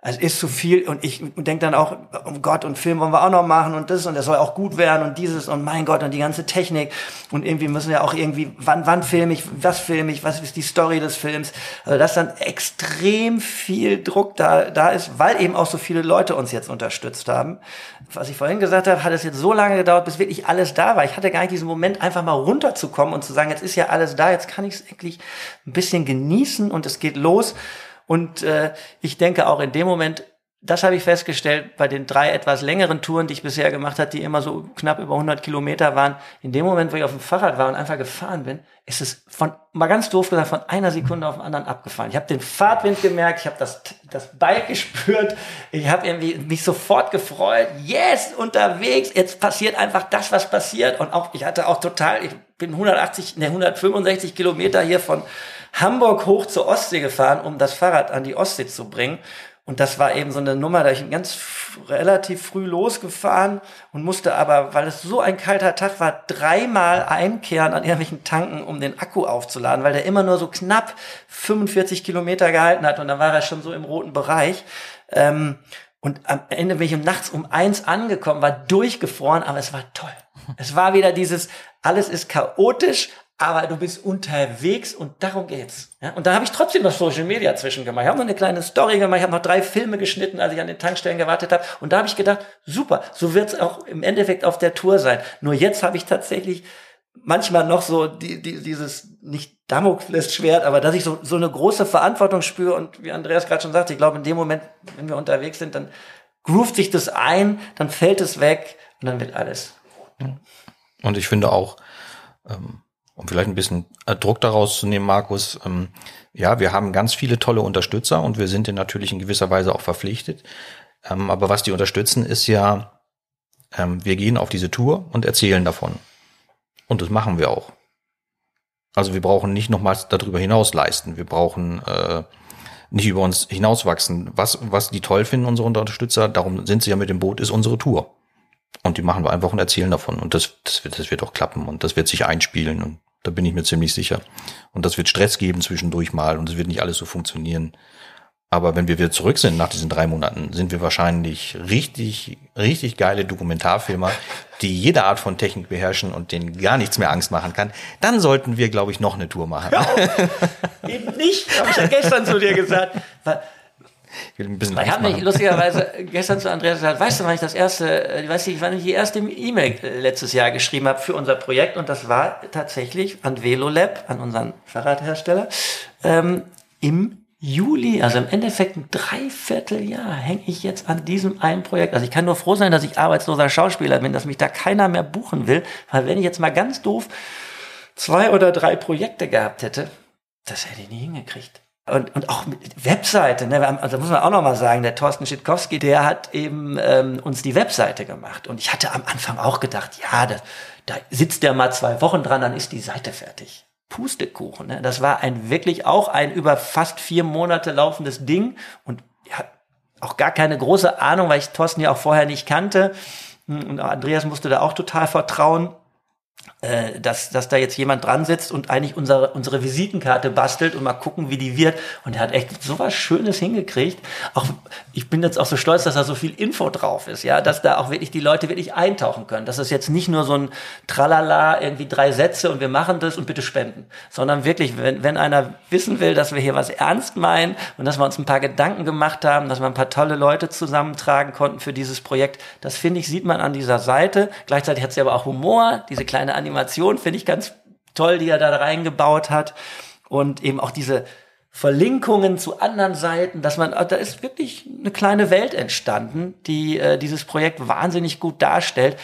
Speaker 2: Also ist zu viel und ich denke dann auch, um Gott und Film wollen wir auch noch machen und das und das soll auch gut werden und dieses und mein Gott und die ganze Technik und irgendwie müssen wir auch irgendwie, wann, wann filme ich, was filme ich, was ist die Story des Films. Also dass dann extrem viel Druck da, da ist, weil eben auch so viele Leute uns jetzt unterstützt haben. Was ich vorhin gesagt habe, hat es jetzt so lange gedauert, bis wirklich alles da war. Ich hatte gar nicht diesen Moment, einfach mal runterzukommen und zu sagen, jetzt ist ja alles da, jetzt kann ich es wirklich ein bisschen genießen und es geht los. Und äh, ich denke auch in dem Moment, das habe ich festgestellt bei den drei etwas längeren Touren, die ich bisher gemacht habe, die immer so knapp über 100 Kilometer waren. In dem Moment, wo ich auf dem Fahrrad war und einfach gefahren bin, ist es von, mal ganz doof gesagt, von einer Sekunde auf den anderen abgefallen. Ich habe den Fahrtwind gemerkt, ich habe das, das Bike gespürt, ich habe irgendwie mich sofort gefreut. Yes, unterwegs, jetzt passiert einfach das, was passiert. Und auch, ich hatte auch total, ich bin 180, ne, 165 Kilometer hier von Hamburg hoch zur Ostsee gefahren, um das Fahrrad an die Ostsee zu bringen. Und das war eben so eine Nummer, da ich ganz relativ früh losgefahren und musste aber, weil es so ein kalter Tag war, dreimal einkehren an irgendwelchen Tanken, um den Akku aufzuladen, weil der immer nur so knapp 45 Kilometer gehalten hat und dann war er schon so im roten Bereich. Ähm, und am Ende bin ich um nachts um eins angekommen, war durchgefroren, aber es war toll. Es war wieder dieses, alles ist chaotisch, aber du bist unterwegs und darum geht's. Ja? Und da habe ich trotzdem noch Social Media zwischen gemacht. Ich habe noch eine kleine Story gemacht, ich habe noch drei Filme geschnitten, als ich an den Tankstellen gewartet habe. Und da habe ich gedacht, super, so wird's auch im Endeffekt auf der Tour sein. Nur jetzt habe ich tatsächlich manchmal noch so die, die, dieses nicht Damoklesschwert, aber dass ich so, so eine große Verantwortung spüre und wie Andreas gerade schon sagte, ich glaube in dem Moment, wenn wir unterwegs sind, dann groovt sich das ein, dann fällt es weg und dann wird alles.
Speaker 1: Und ich finde auch, ähm, um vielleicht ein bisschen äh, Druck daraus zu nehmen, Markus, ähm, ja, wir haben ganz viele tolle Unterstützer und wir sind denen natürlich in gewisser Weise auch verpflichtet. Ähm, aber was die unterstützen, ist ja, ähm, wir gehen auf diese Tour und erzählen davon. Und das machen wir auch. Also wir brauchen nicht nochmals darüber hinaus leisten. Wir brauchen äh, nicht über uns hinauswachsen. Was, was die toll finden, unsere Unterstützer, darum sind sie ja mit dem Boot, ist unsere Tour. Und die machen wir einfach und erzählen davon. Und das, das, wird, das wird auch klappen und das wird sich einspielen. Und da bin ich mir ziemlich sicher. Und das wird Stress geben zwischendurch mal und es wird nicht alles so funktionieren. Aber wenn wir wieder zurück sind nach diesen drei Monaten, sind wir wahrscheinlich richtig, richtig geile Dokumentarfilmer, die jede Art von Technik beherrschen und denen gar nichts mehr Angst machen kann. Dann sollten wir, glaube ich, noch eine Tour machen. Ja,
Speaker 2: eben nicht, habe ich ja gestern zu dir gesagt. Ich will ein bisschen Ich habe mich lustigerweise gestern zu Andreas gesagt, weißt du, wann ich das erste, weiß ich, wann ich die erste E-Mail äh, letztes Jahr geschrieben habe für unser Projekt und das war tatsächlich an Velolab, an unseren Fahrradhersteller, ähm, im Juli, also im Endeffekt ein Dreivierteljahr hänge ich jetzt an diesem einen Projekt. Also ich kann nur froh sein, dass ich arbeitsloser Schauspieler bin, dass mich da keiner mehr buchen will, weil wenn ich jetzt mal ganz doof zwei oder drei Projekte gehabt hätte, das hätte ich nie hingekriegt und, und auch mit Webseite, ne? also muss man auch noch mal sagen, der Thorsten Schitkowski, der hat eben ähm, uns die Webseite gemacht. Und ich hatte am Anfang auch gedacht, ja, da, da sitzt der mal zwei Wochen dran, dann ist die Seite fertig. Pustekuchen. Ne? Das war ein wirklich auch ein über fast vier Monate laufendes Ding und ja, auch gar keine große Ahnung, weil ich Thorsten ja auch vorher nicht kannte. Und Andreas musste da auch total vertrauen äh, dass, dass da jetzt jemand dran sitzt und eigentlich unsere, unsere Visitenkarte bastelt und mal gucken, wie die wird. Und er hat echt sowas Schönes hingekriegt. Auch, ich bin jetzt auch so stolz, dass da so viel Info drauf ist, ja, dass da auch wirklich die Leute wirklich eintauchen können. Dass es jetzt nicht nur so ein Tralala, irgendwie drei Sätze und wir machen das und bitte spenden, sondern wirklich, wenn, wenn einer wissen will, dass wir hier was ernst meinen und dass wir uns ein paar Gedanken gemacht haben, dass wir ein paar tolle Leute zusammentragen konnten für dieses Projekt, das finde ich, sieht man an dieser Seite. Gleichzeitig hat sie aber auch Humor, diese kleine Animation finde ich ganz toll, die er da reingebaut hat. Und eben auch diese Verlinkungen zu anderen Seiten, dass man, da ist wirklich eine kleine Welt entstanden, die äh, dieses Projekt wahnsinnig gut darstellt.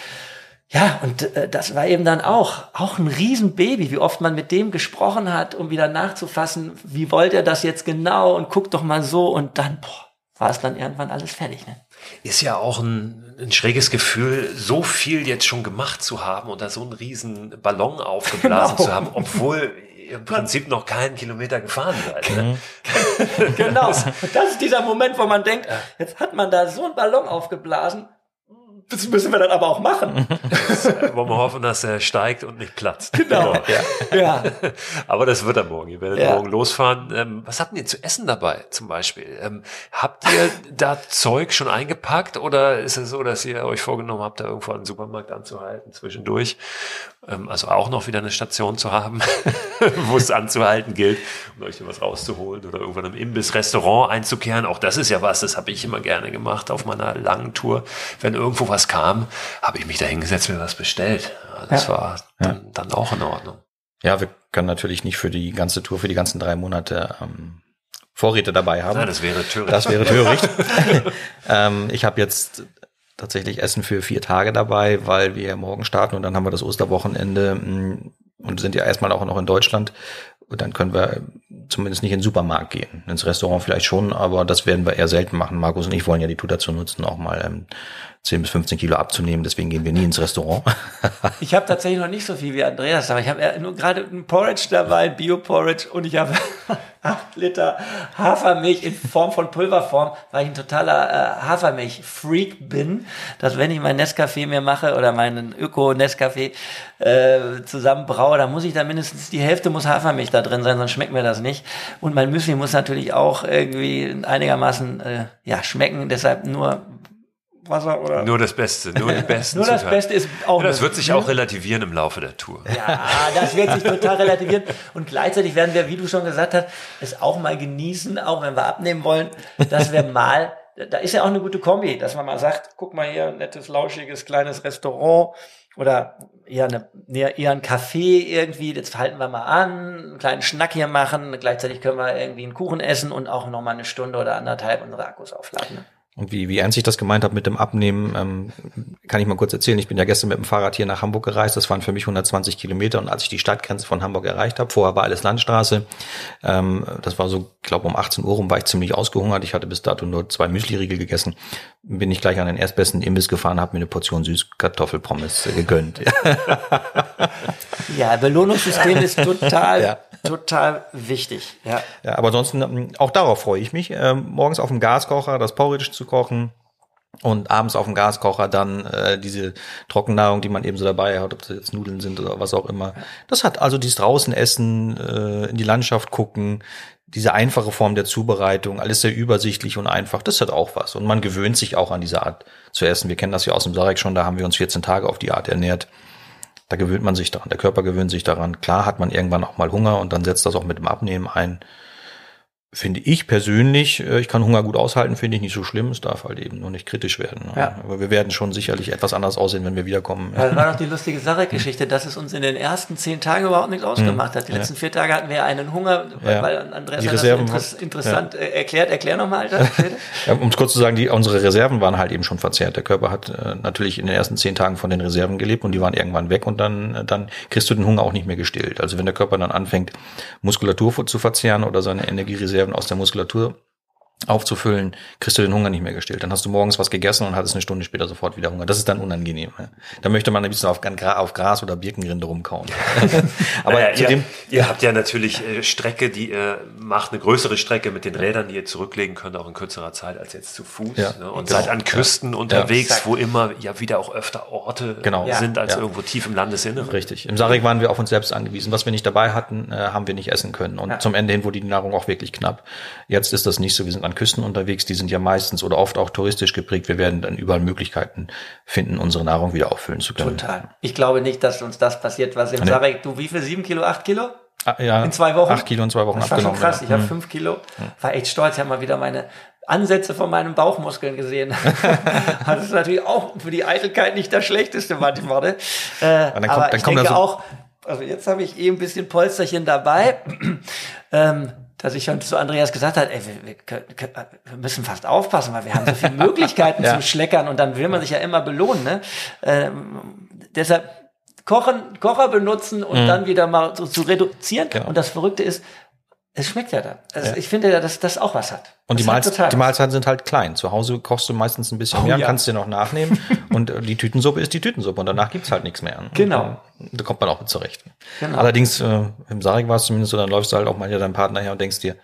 Speaker 2: Ja, und äh, das war eben dann auch, auch ein Riesenbaby, wie oft man mit dem gesprochen hat, um wieder nachzufassen, wie wollt er das jetzt genau und guckt doch mal so und dann, boah, war es dann irgendwann alles fertig. Ne?
Speaker 3: Ist ja auch ein, ein schräges Gefühl, so viel jetzt schon gemacht zu haben und da so einen riesen Ballon aufgeblasen genau. zu haben, obwohl im Prinzip noch keinen Kilometer gefahren seid. Ne?
Speaker 2: genau. Das ist dieser Moment, wo man denkt, jetzt hat man da so einen Ballon aufgeblasen das müssen wir dann aber auch machen.
Speaker 3: Wollen wir hoffen, dass er steigt und nicht platzt.
Speaker 2: Genau.
Speaker 3: Ja. ja. Aber das wird er morgen. Ihr werdet ja. morgen losfahren. Ähm, was habt ihr zu essen dabei zum Beispiel? Ähm, habt ihr da Zeug schon eingepackt oder ist es so, dass ihr euch vorgenommen habt, da irgendwo einen Supermarkt anzuhalten zwischendurch? Ähm, also auch noch wieder eine Station zu haben, wo es anzuhalten gilt, um euch was rauszuholen oder irgendwann im Imbiss, Restaurant einzukehren. Auch das ist ja was, das habe ich immer gerne gemacht auf meiner langen Tour. Wenn irgendwo was kam, habe ich mich da hingesetzt, mir was bestellt. Das ja. war dann, ja. dann auch in Ordnung.
Speaker 1: Ja, wir können natürlich nicht für die ganze Tour, für die ganzen drei Monate ähm, Vorräte dabei haben. Ja,
Speaker 3: das wäre töricht.
Speaker 1: Das wäre töricht. ähm, ich habe jetzt tatsächlich Essen für vier Tage dabei, weil wir morgen starten und dann haben wir das Osterwochenende mm, und sind ja erstmal auch noch in Deutschland. Und dann können wir zumindest nicht in den Supermarkt gehen. Ins Restaurant vielleicht schon, aber das werden wir eher selten machen. Markus und ich wollen ja die Tour dazu nutzen, auch mal ähm, 10 bis 15 Kilo abzunehmen. Deswegen gehen wir nie ins Restaurant.
Speaker 2: ich habe tatsächlich noch nicht so viel wie Andreas, aber ich habe nur gerade ein Porridge dabei, Bio-Porridge und ich habe acht Liter Hafermilch in Form von Pulverform, weil ich ein totaler äh, Hafermilch-Freak bin, dass wenn ich mein Nescafé mir mache oder meinen Öko-Nescafé äh, zusammen braue, dann muss ich da mindestens die Hälfte muss Hafermilch da drin sein, sonst schmeckt mir das nicht. Und mein Müsli muss natürlich auch irgendwie einigermaßen äh, ja schmecken, deshalb nur Wasser oder.
Speaker 3: Nur das Beste, nur die besten
Speaker 2: Nur das Beste ist auch.
Speaker 3: Ja, das wird sich auch relativieren im Laufe der Tour.
Speaker 2: Ja, das wird sich total relativieren. Und gleichzeitig werden wir, wie du schon gesagt hast, es auch mal genießen, auch wenn wir abnehmen wollen, dass wir mal, da ist ja auch eine gute Kombi, dass man mal sagt, guck mal hier, nettes, lauschiges, kleines Restaurant oder eher, eine, eher ein Café irgendwie, jetzt halten wir mal an, einen kleinen Schnack hier machen, gleichzeitig können wir irgendwie einen Kuchen essen und auch noch mal eine Stunde oder anderthalb unsere Akkus aufladen.
Speaker 1: Und wie, wie ernst ich das gemeint habe mit dem Abnehmen, ähm, kann ich mal kurz erzählen. Ich bin ja gestern mit dem Fahrrad hier nach Hamburg gereist. Das waren für mich 120 Kilometer. Und als ich die Stadtgrenze von Hamburg erreicht habe, vorher war alles Landstraße. Ähm, das war so, glaube um 18 Uhr rum war ich ziemlich ausgehungert. Ich hatte bis dato nur zwei Müsliriegel gegessen. Bin ich gleich an den erstbesten Imbiss gefahren, habe mir eine Portion Süßkartoffelpommes gegönnt.
Speaker 2: ja, Belohnungssystem ist total ja total wichtig. Ja.
Speaker 1: ja, aber ansonsten, ähm, auch darauf freue ich mich. Ähm, morgens auf dem Gaskocher das Porridge zu kochen und abends auf dem Gaskocher dann äh, diese Trockennahrung, die man eben so dabei hat, ob das jetzt Nudeln sind oder was auch immer. Das hat also dieses draußen essen, äh, in die Landschaft gucken, diese einfache Form der Zubereitung, alles sehr übersichtlich und einfach, das hat auch was. Und man gewöhnt sich auch an diese Art zu essen. Wir kennen das ja aus dem Sarek schon, da haben wir uns 14 Tage auf die Art ernährt. Da gewöhnt man sich daran, der Körper gewöhnt sich daran. Klar hat man irgendwann auch mal Hunger und dann setzt das auch mit dem Abnehmen ein finde ich persönlich, äh, ich kann Hunger gut aushalten, finde ich nicht so schlimm. Es darf halt eben nur nicht kritisch werden. Ne? Ja. Aber wir werden schon sicherlich etwas anders aussehen, wenn wir wiederkommen.
Speaker 2: Ja, das war doch die lustige Sache-Geschichte, dass es uns in den ersten zehn Tagen überhaupt nichts ausgemacht hat. Die letzten vier Tage hatten wir einen Hunger, ja. weil Andreas
Speaker 1: hat Reserven
Speaker 2: das inter interessant äh, erklärt. Erklär nochmal,
Speaker 1: ja, um es kurz zu sagen, die, unsere Reserven waren halt eben schon verzehrt. Der Körper hat äh, natürlich in den ersten zehn Tagen von den Reserven gelebt und die waren irgendwann weg und dann, äh, dann kriegst du den Hunger auch nicht mehr gestillt. Also wenn der Körper dann anfängt, Muskulatur zu verzehren oder seine Energiereserven aus der Muskulatur aufzufüllen, kriegst du den Hunger nicht mehr gestillt. Dann hast du morgens was gegessen und hattest eine Stunde später sofort wieder Hunger. Das ist dann unangenehm. Ja. Da möchte man ein bisschen auf, auf Gras oder Birkenrinde rumkauen.
Speaker 3: Aber naja, zu ihr, dem, ihr habt ja natürlich äh, Strecke, die ihr macht, eine größere Strecke mit den Rädern, die ihr zurücklegen könnt, auch in kürzerer Zeit als jetzt zu Fuß. Ja, ne? Und genau. seid an Küsten ja. unterwegs, wo immer ja wieder auch öfter Orte genau. sind als irgendwo tief im Landesinneren.
Speaker 1: Richtig. Im Sarek waren wir auf uns selbst angewiesen. Was wir nicht dabei hatten, äh, haben wir nicht essen können. Und zum Ende hin wurde die Nahrung auch wirklich knapp. Jetzt ist das nicht so. Wir sind an Küsten unterwegs, die sind ja meistens oder oft auch touristisch geprägt. Wir werden dann überall Möglichkeiten finden, unsere Nahrung wieder auffüllen zu können.
Speaker 2: Total. Ich glaube nicht, dass uns das passiert, was im Sarek, du wie viel, sieben Kilo, acht Kilo?
Speaker 1: Ah, ja,
Speaker 2: in zwei Wochen?
Speaker 1: Acht Kilo in zwei Wochen
Speaker 2: das war abgenommen. Schon krass, ja. ich habe hm. fünf Kilo. War echt stolz, ich habe mal wieder meine Ansätze von meinen Bauchmuskeln gesehen. das ist natürlich auch für die Eitelkeit nicht das Schlechteste manchmal. Ne? Äh, aber, kommt, aber ich denke so auch, also jetzt habe ich eben ein bisschen Polsterchen dabei. ähm, dass ich schon zu Andreas gesagt habe, ey, wir, wir, wir, müssen fast aufpassen, weil wir haben so viele Möglichkeiten ja. zum Schleckern und dann will man sich ja immer belohnen. Ne? Ähm, deshalb kochen, Kocher benutzen und mhm. dann wieder mal so zu reduzieren. Genau. Und das Verrückte ist, es schmeckt ja dann. Also ja. Ich finde ja, dass das auch was hat.
Speaker 1: Und die, Mahlz die, Mahlzeiten sind halt klein. Zu Hause kochst du meistens ein bisschen oh, mehr, ja. kannst dir noch nachnehmen. und äh, die Tütensuppe ist die Tütensuppe und danach gibt's halt nichts mehr.
Speaker 2: Genau.
Speaker 1: da kommt man auch mit zurecht. Genau. Allerdings, äh, im Sarek war es zumindest so, dann läufst du halt auch mal hier deinem Partner her und denkst dir,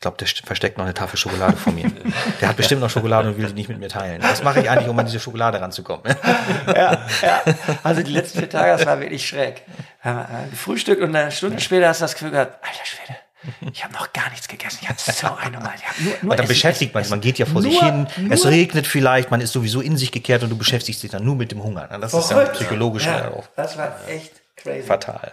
Speaker 1: ich glaube, der versteckt noch eine Tafel Schokolade vor mir. Der hat bestimmt noch Schokolade und will die nicht mit mir teilen. Was mache ich eigentlich, um an diese Schokolade ranzukommen?
Speaker 2: ja, ja. Also die letzten vier Tage, das war wirklich schräg. Wir haben gefrühstückt und eine Stunde später hast du das Gefühl gehabt, alter Schwede, ich habe noch gar nichts gegessen. Ich habe so eine Mal.
Speaker 1: Nur, nur und dann beschäftigt man sich. Man geht ja vor nur, sich hin. es regnet vielleicht. Man ist sowieso in sich gekehrt und du beschäftigst dich dann nur mit dem Hunger. Das ist ja psychologisch. Ja,
Speaker 2: das war echt crazy.
Speaker 1: Fatal.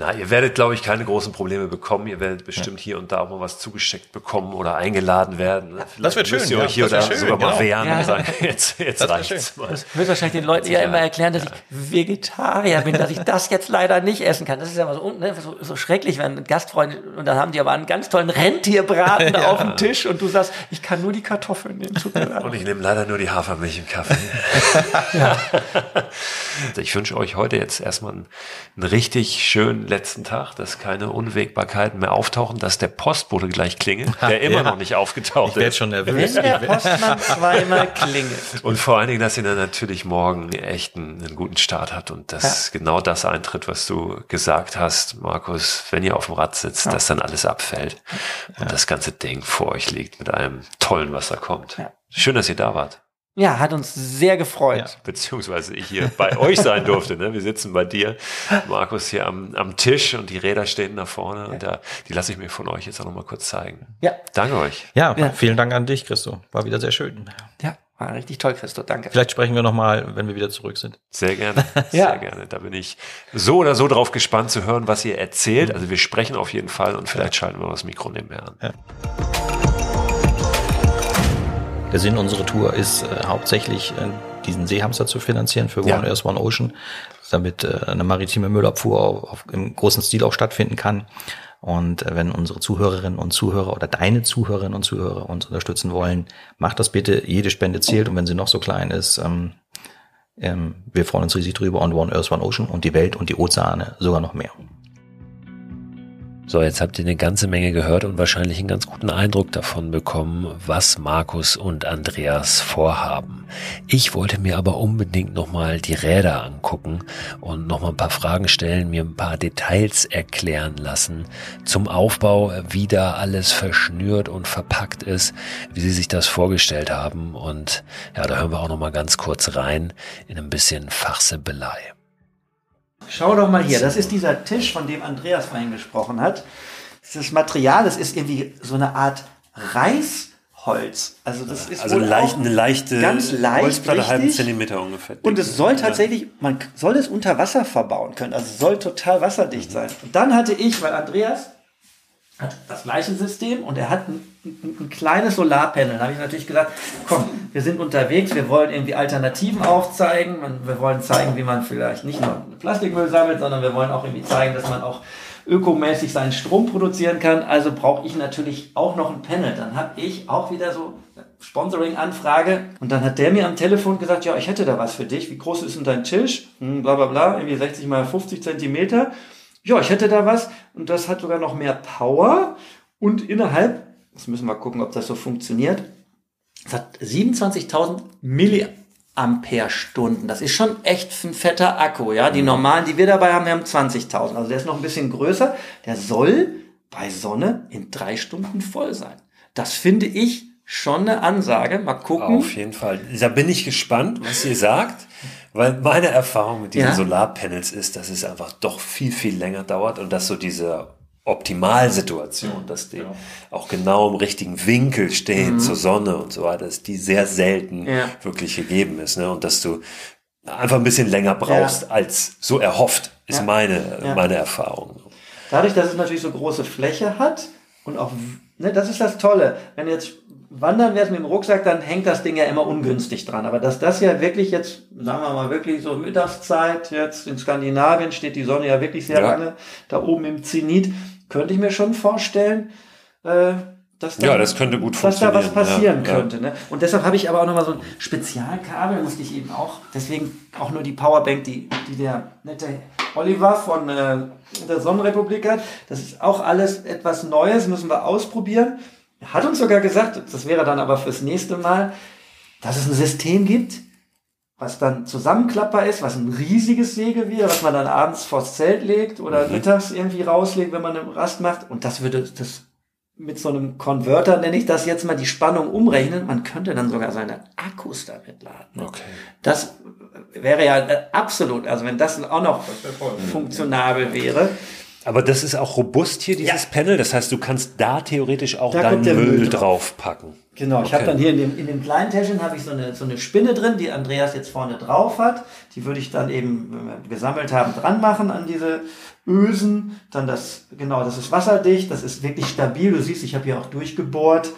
Speaker 3: Na, ihr werdet, glaube ich, keine großen Probleme bekommen. Ihr werdet bestimmt ja. hier und da auch mal was zugesteckt bekommen oder eingeladen werden.
Speaker 1: Vielleicht das wird schön.
Speaker 3: Müsst ihr euch hier oder schön, sogar genau. mal wehren ja. und sagen, jetzt, jetzt das
Speaker 2: reicht's mal. Das wird wahrscheinlich den Leuten ja immer erklären, dass ja. ich Vegetarier bin, dass ich das jetzt leider nicht essen kann. Das ist ja mal so, ne, so, so schrecklich, wenn Gastfreunde, und dann haben die aber einen ganz tollen Rentierbraten ja. auf dem Tisch und du sagst, ich kann nur die Kartoffeln nehmen.
Speaker 3: und ich nehme leider nur die Hafermilch im Kaffee. ja. Also ich wünsche euch heute jetzt erstmal einen, einen richtig schönen letzten Tag. Das dass keine Unwägbarkeiten mehr auftauchen, dass der Postbote gleich klingelt, der immer ja. noch nicht aufgetaucht
Speaker 1: ich ist. schon nervös.
Speaker 2: Wenn der Postmann zweimal klingelt.
Speaker 3: Und vor allen Dingen, dass ihr dann natürlich morgen echt einen, einen guten Start hat und dass ja. genau das eintritt, was du gesagt hast, Markus, wenn ihr auf dem Rad sitzt, ja. dass dann alles abfällt und das ganze Ding vor euch liegt mit einem tollen, was da kommt. Schön, dass ihr da wart.
Speaker 2: Ja, hat uns sehr gefreut. Ja,
Speaker 3: beziehungsweise ich hier bei euch sein durfte. Ne? Wir sitzen bei dir, Markus, hier am, am Tisch und die Räder stehen da vorne. Ja. Und da, die lasse ich mir von euch jetzt auch nochmal kurz zeigen.
Speaker 2: Ja.
Speaker 3: Danke euch.
Speaker 1: Ja, ja, vielen Dank an dich, Christo. War wieder sehr schön.
Speaker 2: Ja, war richtig toll, Christo. Danke.
Speaker 1: Vielleicht sprechen wir nochmal, wenn wir wieder zurück sind.
Speaker 3: Sehr gerne. ja. Sehr gerne. Da bin ich so oder so drauf gespannt zu hören, was ihr erzählt. Also wir sprechen auf jeden Fall und vielleicht schalten wir das Mikro nebenher an. Ja.
Speaker 1: Der Sinn unserer Tour ist äh, hauptsächlich, äh, diesen Seehamster zu finanzieren für One ja. Earth, One Ocean, damit äh, eine maritime Müllabfuhr auf, auf, im großen Stil auch stattfinden kann. Und äh, wenn unsere Zuhörerinnen und Zuhörer oder deine Zuhörerinnen und Zuhörer uns unterstützen wollen, macht das bitte. Jede Spende zählt und wenn sie noch so klein ist, ähm, ähm, wir freuen uns riesig drüber und One Earth, One Ocean und die Welt und die Ozeane sogar noch mehr.
Speaker 3: So, jetzt habt ihr eine ganze Menge gehört und wahrscheinlich einen ganz guten Eindruck davon bekommen, was Markus und Andreas vorhaben. Ich wollte mir aber unbedingt nochmal die Räder angucken und nochmal ein paar Fragen stellen, mir ein paar Details erklären lassen zum Aufbau, wie da alles verschnürt und verpackt ist, wie sie sich das vorgestellt haben. Und ja, da hören wir auch nochmal ganz kurz rein in ein bisschen Fachsimpelei.
Speaker 2: Schau doch mal hier, das ist dieser Tisch, von dem Andreas vorhin gesprochen hat. Das Material, das ist irgendwie so eine Art Reisholz. Also das ist
Speaker 3: also leicht, eine leichte
Speaker 2: ganz leicht,
Speaker 3: Holzplatte, richtig. halben Zentimeter ungefähr.
Speaker 2: Und es soll tatsächlich, man soll es unter Wasser verbauen können. Also es soll total wasserdicht sein. Und dann hatte ich, weil Andreas hat das gleiche System und er hat ein, ein, ein kleines Solarpanel. Da habe ich natürlich gesagt, komm, wir sind unterwegs, wir wollen irgendwie Alternativen aufzeigen. Wir wollen zeigen, wie man vielleicht nicht nur Plastikmüll sammelt, sondern wir wollen auch irgendwie zeigen, dass man auch ökomäßig seinen Strom produzieren kann. Also brauche ich natürlich auch noch ein Panel. Dann habe ich auch wieder so Sponsoring-Anfrage und dann hat der mir am Telefon gesagt, ja, ich hätte da was für dich. Wie groß ist denn dein Tisch? Hm, bla bla bla, irgendwie 60 mal 50 Zentimeter ja, ich hätte da was und das hat sogar noch mehr Power und innerhalb Das müssen wir gucken, ob das so funktioniert. Es hat 27.000 Milliampere-Stunden. Das ist schon echt ein fetter Akku, ja. Die normalen, die wir dabei haben, wir haben 20.000. Also der ist noch ein bisschen größer. Der soll bei Sonne in drei Stunden voll sein. Das finde ich schon eine Ansage. Mal gucken.
Speaker 3: Auf jeden Fall. Da bin ich gespannt, was ihr sagt. Weil meine Erfahrung mit diesen
Speaker 2: Ja.
Speaker 3: Solarpanels ist, dass es einfach doch viel, viel länger dauert und dass so diese Optimalsituation, dass die auch genau im richtigen Winkel stehen zur Sonne und so weiter, dass die sehr selten
Speaker 2: Mhm. Ja.
Speaker 3: wirklich gegeben ist. Ne? Und dass du einfach ein bisschen länger brauchst als so erhofft, ist
Speaker 2: Ja.
Speaker 3: meine,
Speaker 2: Ja.
Speaker 3: meine Erfahrung.
Speaker 2: Dadurch, dass es natürlich so große Fläche hat und auch, ne, das ist das Tolle. Wenn jetzt wandern wärst mit dem Rucksack, dann hängt das Ding ja immer ungünstig dran. Aber dass das ja wirklich jetzt, sagen wir mal wirklich so Mittagszeit, jetzt in Skandinavien steht die Sonne ja wirklich sehr
Speaker 3: Ja.
Speaker 2: lange da oben im Zenit, könnte ich mir schon vorstellen, äh, dass da,
Speaker 3: Ja, das könnte gut
Speaker 2: dass da was
Speaker 3: funktionieren,
Speaker 2: passieren
Speaker 3: ja, ja.
Speaker 2: könnte. Ne? Und deshalb habe ich aber auch nochmal so ein Spezialkabel, musste ich eben auch, deswegen auch nur die Powerbank, die, die der nette Oliver von äh, der Sonnenrepublik hat. Das ist auch alles etwas Neues, müssen wir ausprobieren. Er hat uns sogar gesagt, das wäre dann aber fürs nächste Mal, dass es ein System gibt, was dann zusammenklappbar ist, was ein riesiges Sägewehr, was man dann abends vors Zelt legt oder mittags irgendwie rauslegt, wenn man eine Rast macht. Und das würde das mit so einem Konverter, nenne ich das jetzt mal, die Spannung umrechnen. Man könnte dann sogar seine Akkus damit laden.
Speaker 3: Okay.
Speaker 2: Das wäre ja äh, absolut, also wenn das auch noch funktionabel wäre.
Speaker 3: Aber das ist auch robust hier, dieses
Speaker 2: Ja.
Speaker 3: Panel. Das heißt, du kannst da theoretisch auch
Speaker 2: Da
Speaker 3: deinen Müll,
Speaker 2: Müll drauf.
Speaker 3: draufpacken.
Speaker 2: Genau, ich
Speaker 3: Okay.
Speaker 2: habe dann hier in dem, in dem kleinen Täschchen habe ich so eine, so eine Spinne drin, die Andreas jetzt vorne drauf hat. Die würde ich dann eben, wenn wir gesammelt haben, dran machen an diese Ösen. Dann das, genau, das ist wasserdicht, das ist wirklich stabil. Du siehst, ich habe hier auch durchgebohrt.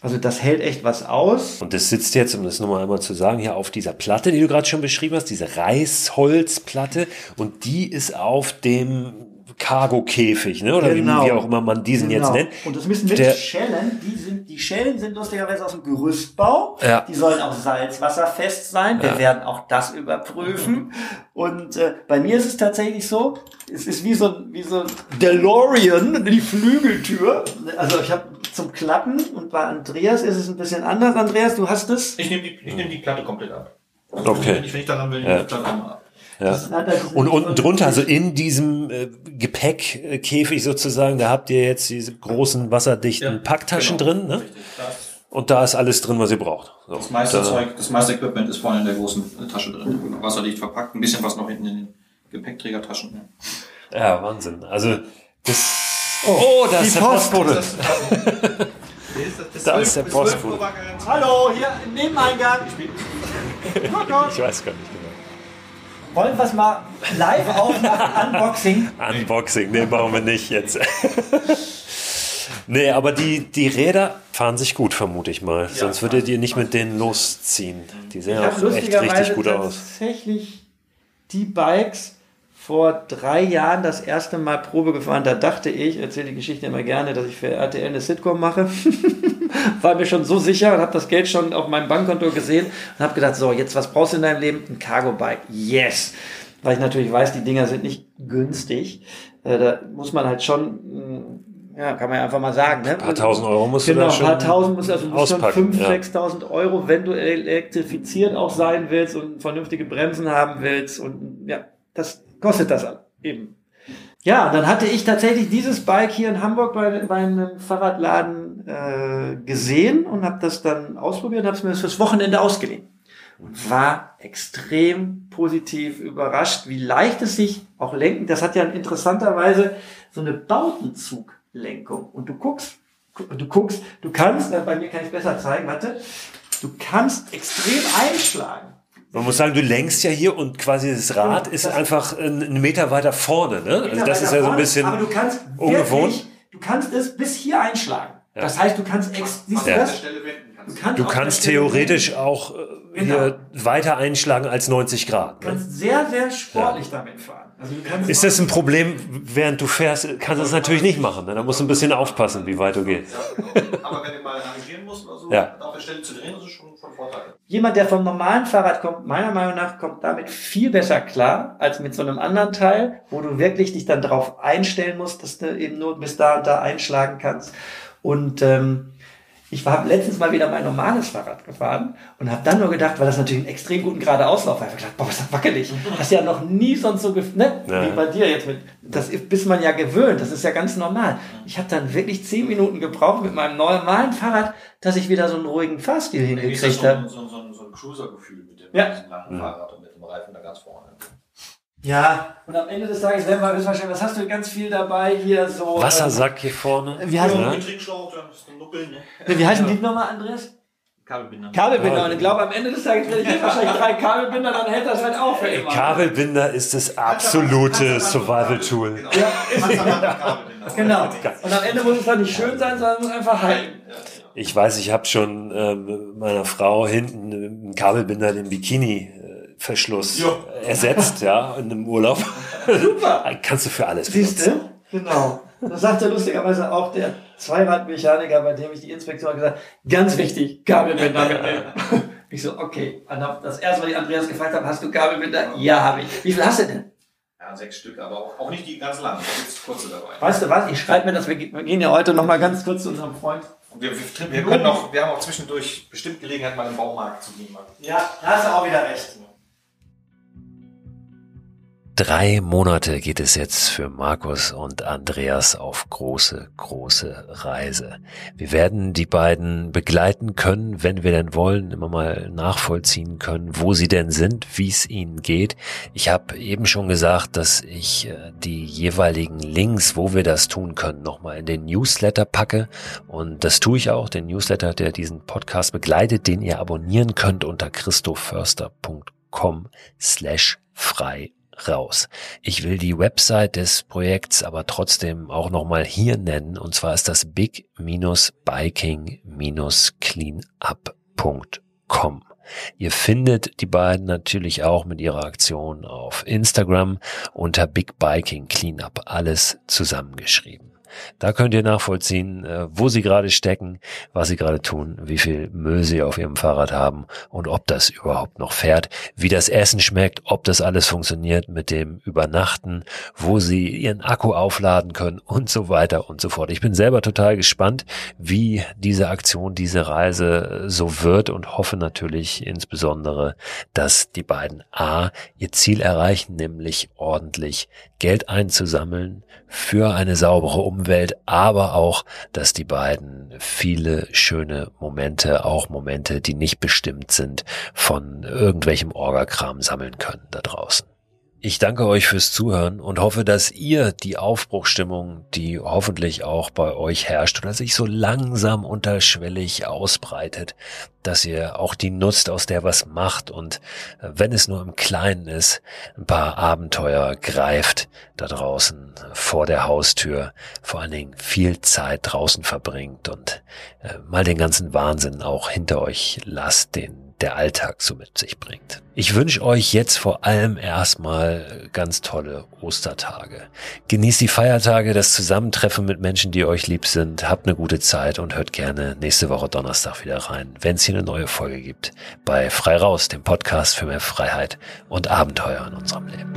Speaker 2: Also das hält echt was aus.
Speaker 3: Und das sitzt jetzt, um das nochmal einmal zu sagen, hier auf dieser Platte, die du gerade schon beschrieben hast, diese Reißholzplatte. Und die ist auf dem Cargo-Käfig, ne? oder wie,
Speaker 2: Genau.
Speaker 3: wie auch immer man diesen jetzt
Speaker 2: Genau.
Speaker 3: nennt.
Speaker 2: Und das müssen
Speaker 3: Der-
Speaker 2: wirklich Schellen, die sind, die Schellen sind lustigerweise aus dem Gerüstbau.
Speaker 3: Ja.
Speaker 2: Die sollen auch salzwasserfest sein. Wir werden auch das überprüfen. Und äh, bei mir ist es tatsächlich so, es ist wie so, wie so ein DeLorean, die Flügeltür. Also ich habe zum Klappen und bei Andreas ist es ein bisschen anders. Andreas, du hast es.
Speaker 1: Ich nehme die, ich nehm die Platte komplett ab.
Speaker 3: Okay.
Speaker 1: Wenn ich, wenn ich daran will, nehme ich
Speaker 2: Das er-
Speaker 3: Und unten drunter, also in diesem äh, Gepäckkäfig sozusagen, da habt ihr jetzt diese großen wasserdichten Packtaschen
Speaker 1: genau.
Speaker 3: drin, ne?
Speaker 1: Das,
Speaker 3: Und da ist alles drin, was ihr braucht. So.
Speaker 1: das meiste
Speaker 3: da,
Speaker 1: Zeug, das meiste Equipment ist vorne in der großen äh, Tasche drin. Wasserdicht verpackt. Ein bisschen was noch hinten in den Gepäckträgertaschen. Ja.
Speaker 3: Ja, Wahnsinn. Also das. Oh, da ist der Postbote. Da ist der Postbote.
Speaker 2: Hallo, hier im Nebeneingang.
Speaker 3: Ich weiß gar nicht.
Speaker 2: Wollen wir es mal live aufmachen? Unboxing.
Speaker 3: Unboxing, nee, machen wir nicht jetzt. nee, aber die, die Räder fahren sich gut, vermute ich mal. Sonst würdet ihr nicht mit denen losziehen. Die sehen
Speaker 2: Ich
Speaker 3: auch echt richtig gut aus.
Speaker 2: tatsächlich die Bikes vor drei Jahren das erste Mal Probe gefahren. Da dachte ich, erzähle die Geschichte immer gerne, dass ich für RTL eine Sitcom mache. War mir schon so sicher und habe das Geld schon auf meinem Bankkonto gesehen und habe gedacht, so, jetzt was brauchst du in deinem Leben? Ein Cargo-Bike. Yes! Weil ich natürlich weiß, die Dinger sind nicht günstig. Äh, da muss man halt schon, mh, ja, kann man ja einfach mal sagen. Ne?
Speaker 3: Ein paar tausend Euro musst du
Speaker 2: Genau,
Speaker 3: da
Speaker 2: ein paar
Speaker 3: schon
Speaker 2: tausend muss also muss schon
Speaker 3: auspacken,
Speaker 2: 5.000,
Speaker 3: ja.
Speaker 2: 6.000 Euro, wenn du elektrifiziert auch sein willst und vernünftige Bremsen haben willst. Und ja, das kostet das eben. Ja, dann hatte ich tatsächlich dieses Bike hier in Hamburg bei, bei einem Fahrradladen äh, gesehen und habe das dann ausprobiert und habe es mir fürs Wochenende ausgeliehen. Und war extrem positiv überrascht, wie leicht es sich auch lenken. Das hat ja interessanterweise so eine Bautenzuglenkung. Und du guckst, gu- du guckst, du kannst, äh, bei mir kann ich es besser zeigen, warte, du kannst extrem einschlagen.
Speaker 3: Man muss sagen, du lenkst ja hier und quasi das Rad ist
Speaker 2: das-
Speaker 3: einfach einen Meter weiter vorne. Ne? Also das ist ja so ein
Speaker 2: vorne,
Speaker 3: bisschen
Speaker 2: Aber du kannst
Speaker 3: ungewohnt.
Speaker 2: wirklich, du kannst es bis hier einschlagen. Das heißt, du kannst ex, siehst du
Speaker 3: Ja.
Speaker 2: das?
Speaker 1: Stelle wenden kannst.
Speaker 3: Du kannst theoretisch auch äh,
Speaker 2: Genau.
Speaker 3: hier weiter einschlagen als 90 Grad.
Speaker 2: Du
Speaker 3: Ne?
Speaker 2: kannst sehr, sehr sportlich damit fahren. Also du kannst
Speaker 3: Ist das ein Problem, während du fährst, kannst du das natürlich nicht machen. Ne? Da musst du ein bisschen aufpassen, wie weit du gehst.
Speaker 1: Aber wenn du mal navigieren musst oder so,
Speaker 3: Ja.
Speaker 1: auf der Stelle zu drehen, ist es schon von Vorteil.
Speaker 2: Jemand, der vom normalen Fahrrad kommt, meiner Meinung nach, kommt damit viel besser klar, als mit so einem anderen Teil, wo du wirklich dich dann darauf einstellen musst, dass du eben nur bis da und da einschlagen kannst. Und ähm, Ich war letztens mal wieder mein normales Fahrrad gefahren und habe dann nur gedacht, weil das natürlich einen extrem guten geradeauslauf war, ich gedacht, boah, ist das wackelig. Das ist ja noch nie sonst so, ne? Ja. wie bei dir jetzt mit, das bist man ja gewöhnt, das ist ja ganz normal. Ich habe dann wirklich zehn Minuten gebraucht mit meinem normalen Fahrrad, dass ich wieder so einen ruhigen Fahrstil hingekriegt habe.
Speaker 1: So, so, so, ein Cruiser-Gefühl mit dem
Speaker 2: ja. langen Fahrrad und mit dem Reifen da ganz vorne. Ja, und am Ende des Tages werden wir wahrscheinlich, was hast du ganz viel dabei hier so.
Speaker 3: Wassersack hier vorne.
Speaker 2: Wie heißen ja. Ne? Wie heißen die nochmal, Andreas? Kabelbinder. Kabelbinder. Und ich glaube, am Ende des Tages werde ich jetzt wahrscheinlich drei Kabelbinder, dann hält das halt auch für immer.
Speaker 3: Kabelbinder ist das absolute Survival-Tool.
Speaker 2: Genau. Ja, genau. Und am Ende muss es dann nicht schön sein, sondern muss einfach halten.
Speaker 3: Ich weiß, ich habe schon äh, meiner Frau hinten einen Kabelbinder den Bikini Verschluss jo. ersetzt, ja, in einem Urlaub. Super. Kannst du für alles
Speaker 2: Siehst du? Genau. Das sagte lustigerweise auch der Zweiradmechaniker, bei dem ich die Inspektion gesagt ganz wichtig, Kabelbinder mitnehmen. Ich so, okay. Das erste Mal, die Andreas gefragt habe, hast du Kabelbinder? Ja, habe ich. Wie viel hast du denn?
Speaker 1: Ja, sechs Stück, aber auch, auch nicht die ganz langen. Da gibt kurze dabei.
Speaker 2: Weißt du was? Ich schreibe mir das. Wir gehen ja heute noch mal ganz kurz zu unserem Freund.
Speaker 1: Wir, wir, wir, können auch, wir haben auch zwischendurch bestimmt Gelegenheit, mal im Baumarkt zu gehen.
Speaker 2: Ja, da hast du auch wieder recht.
Speaker 3: Drei Monate geht es jetzt für Markus und Andreas auf große, große Reise. Wir werden die beiden begleiten können, wenn wir denn wollen, immer mal nachvollziehen können, wo sie denn sind, wie es ihnen geht. Ich habe eben schon gesagt, dass ich äh, die jeweiligen Links, wo wir das tun können, nochmal in den Newsletter packe. Und das tue ich auch, den Newsletter, der diesen Podcast begleitet, den ihr abonnieren könnt unter christoförster.com slash frei raus. Ich will die Website des Projekts aber trotzdem auch nochmal hier nennen und zwar ist das big-biking-cleanup.com. Ihr findet die beiden natürlich auch mit ihrer Aktion auf Instagram unter Big Biking Cleanup, alles zusammengeschrieben. Da könnt ihr nachvollziehen, äh, wo sie gerade stecken, was sie gerade tun, wie viel Müll sie auf ihrem Fahrrad haben und ob das überhaupt noch fährt, wie das Essen schmeckt, ob das alles funktioniert mit dem Übernachten, wo sie ihren Akku aufladen können und so weiter und so fort. Ich bin selber total gespannt, wie diese Aktion, diese Reise so wird und hoffe natürlich insbesondere, dass die beiden A ihr Ziel erreichen, nämlich ordentlich Geld einzusammeln für eine saubere Umwelt, aber auch, dass die beiden viele schöne Momente, auch Momente, die nicht bestimmt sind, von irgendwelchem Orgakram sammeln können da draußen. Ich danke euch fürs Zuhören und hoffe, dass ihr die Aufbruchstimmung, die hoffentlich auch bei euch herrscht oder sich so langsam unterschwellig ausbreitet, dass ihr auch die nutzt, aus der was macht und äh, wenn es nur im Kleinen ist, ein paar Abenteuer greift da draußen vor der Haustür, vor allen Dingen viel Zeit draußen verbringt und äh, mal den ganzen Wahnsinn auch hinter euch lasst, den der Alltag so mit sich bringt. Ich wünsche euch jetzt vor allem erstmal ganz tolle Ostertage. Genießt die Feiertage, das Zusammentreffen mit Menschen, die euch lieb sind. Habt eine gute Zeit und hört gerne nächste Woche Donnerstag wieder rein, wenn es hier eine neue Folge gibt. Bei Frei Raus, dem Podcast für mehr Freiheit und Abenteuer in unserem Leben.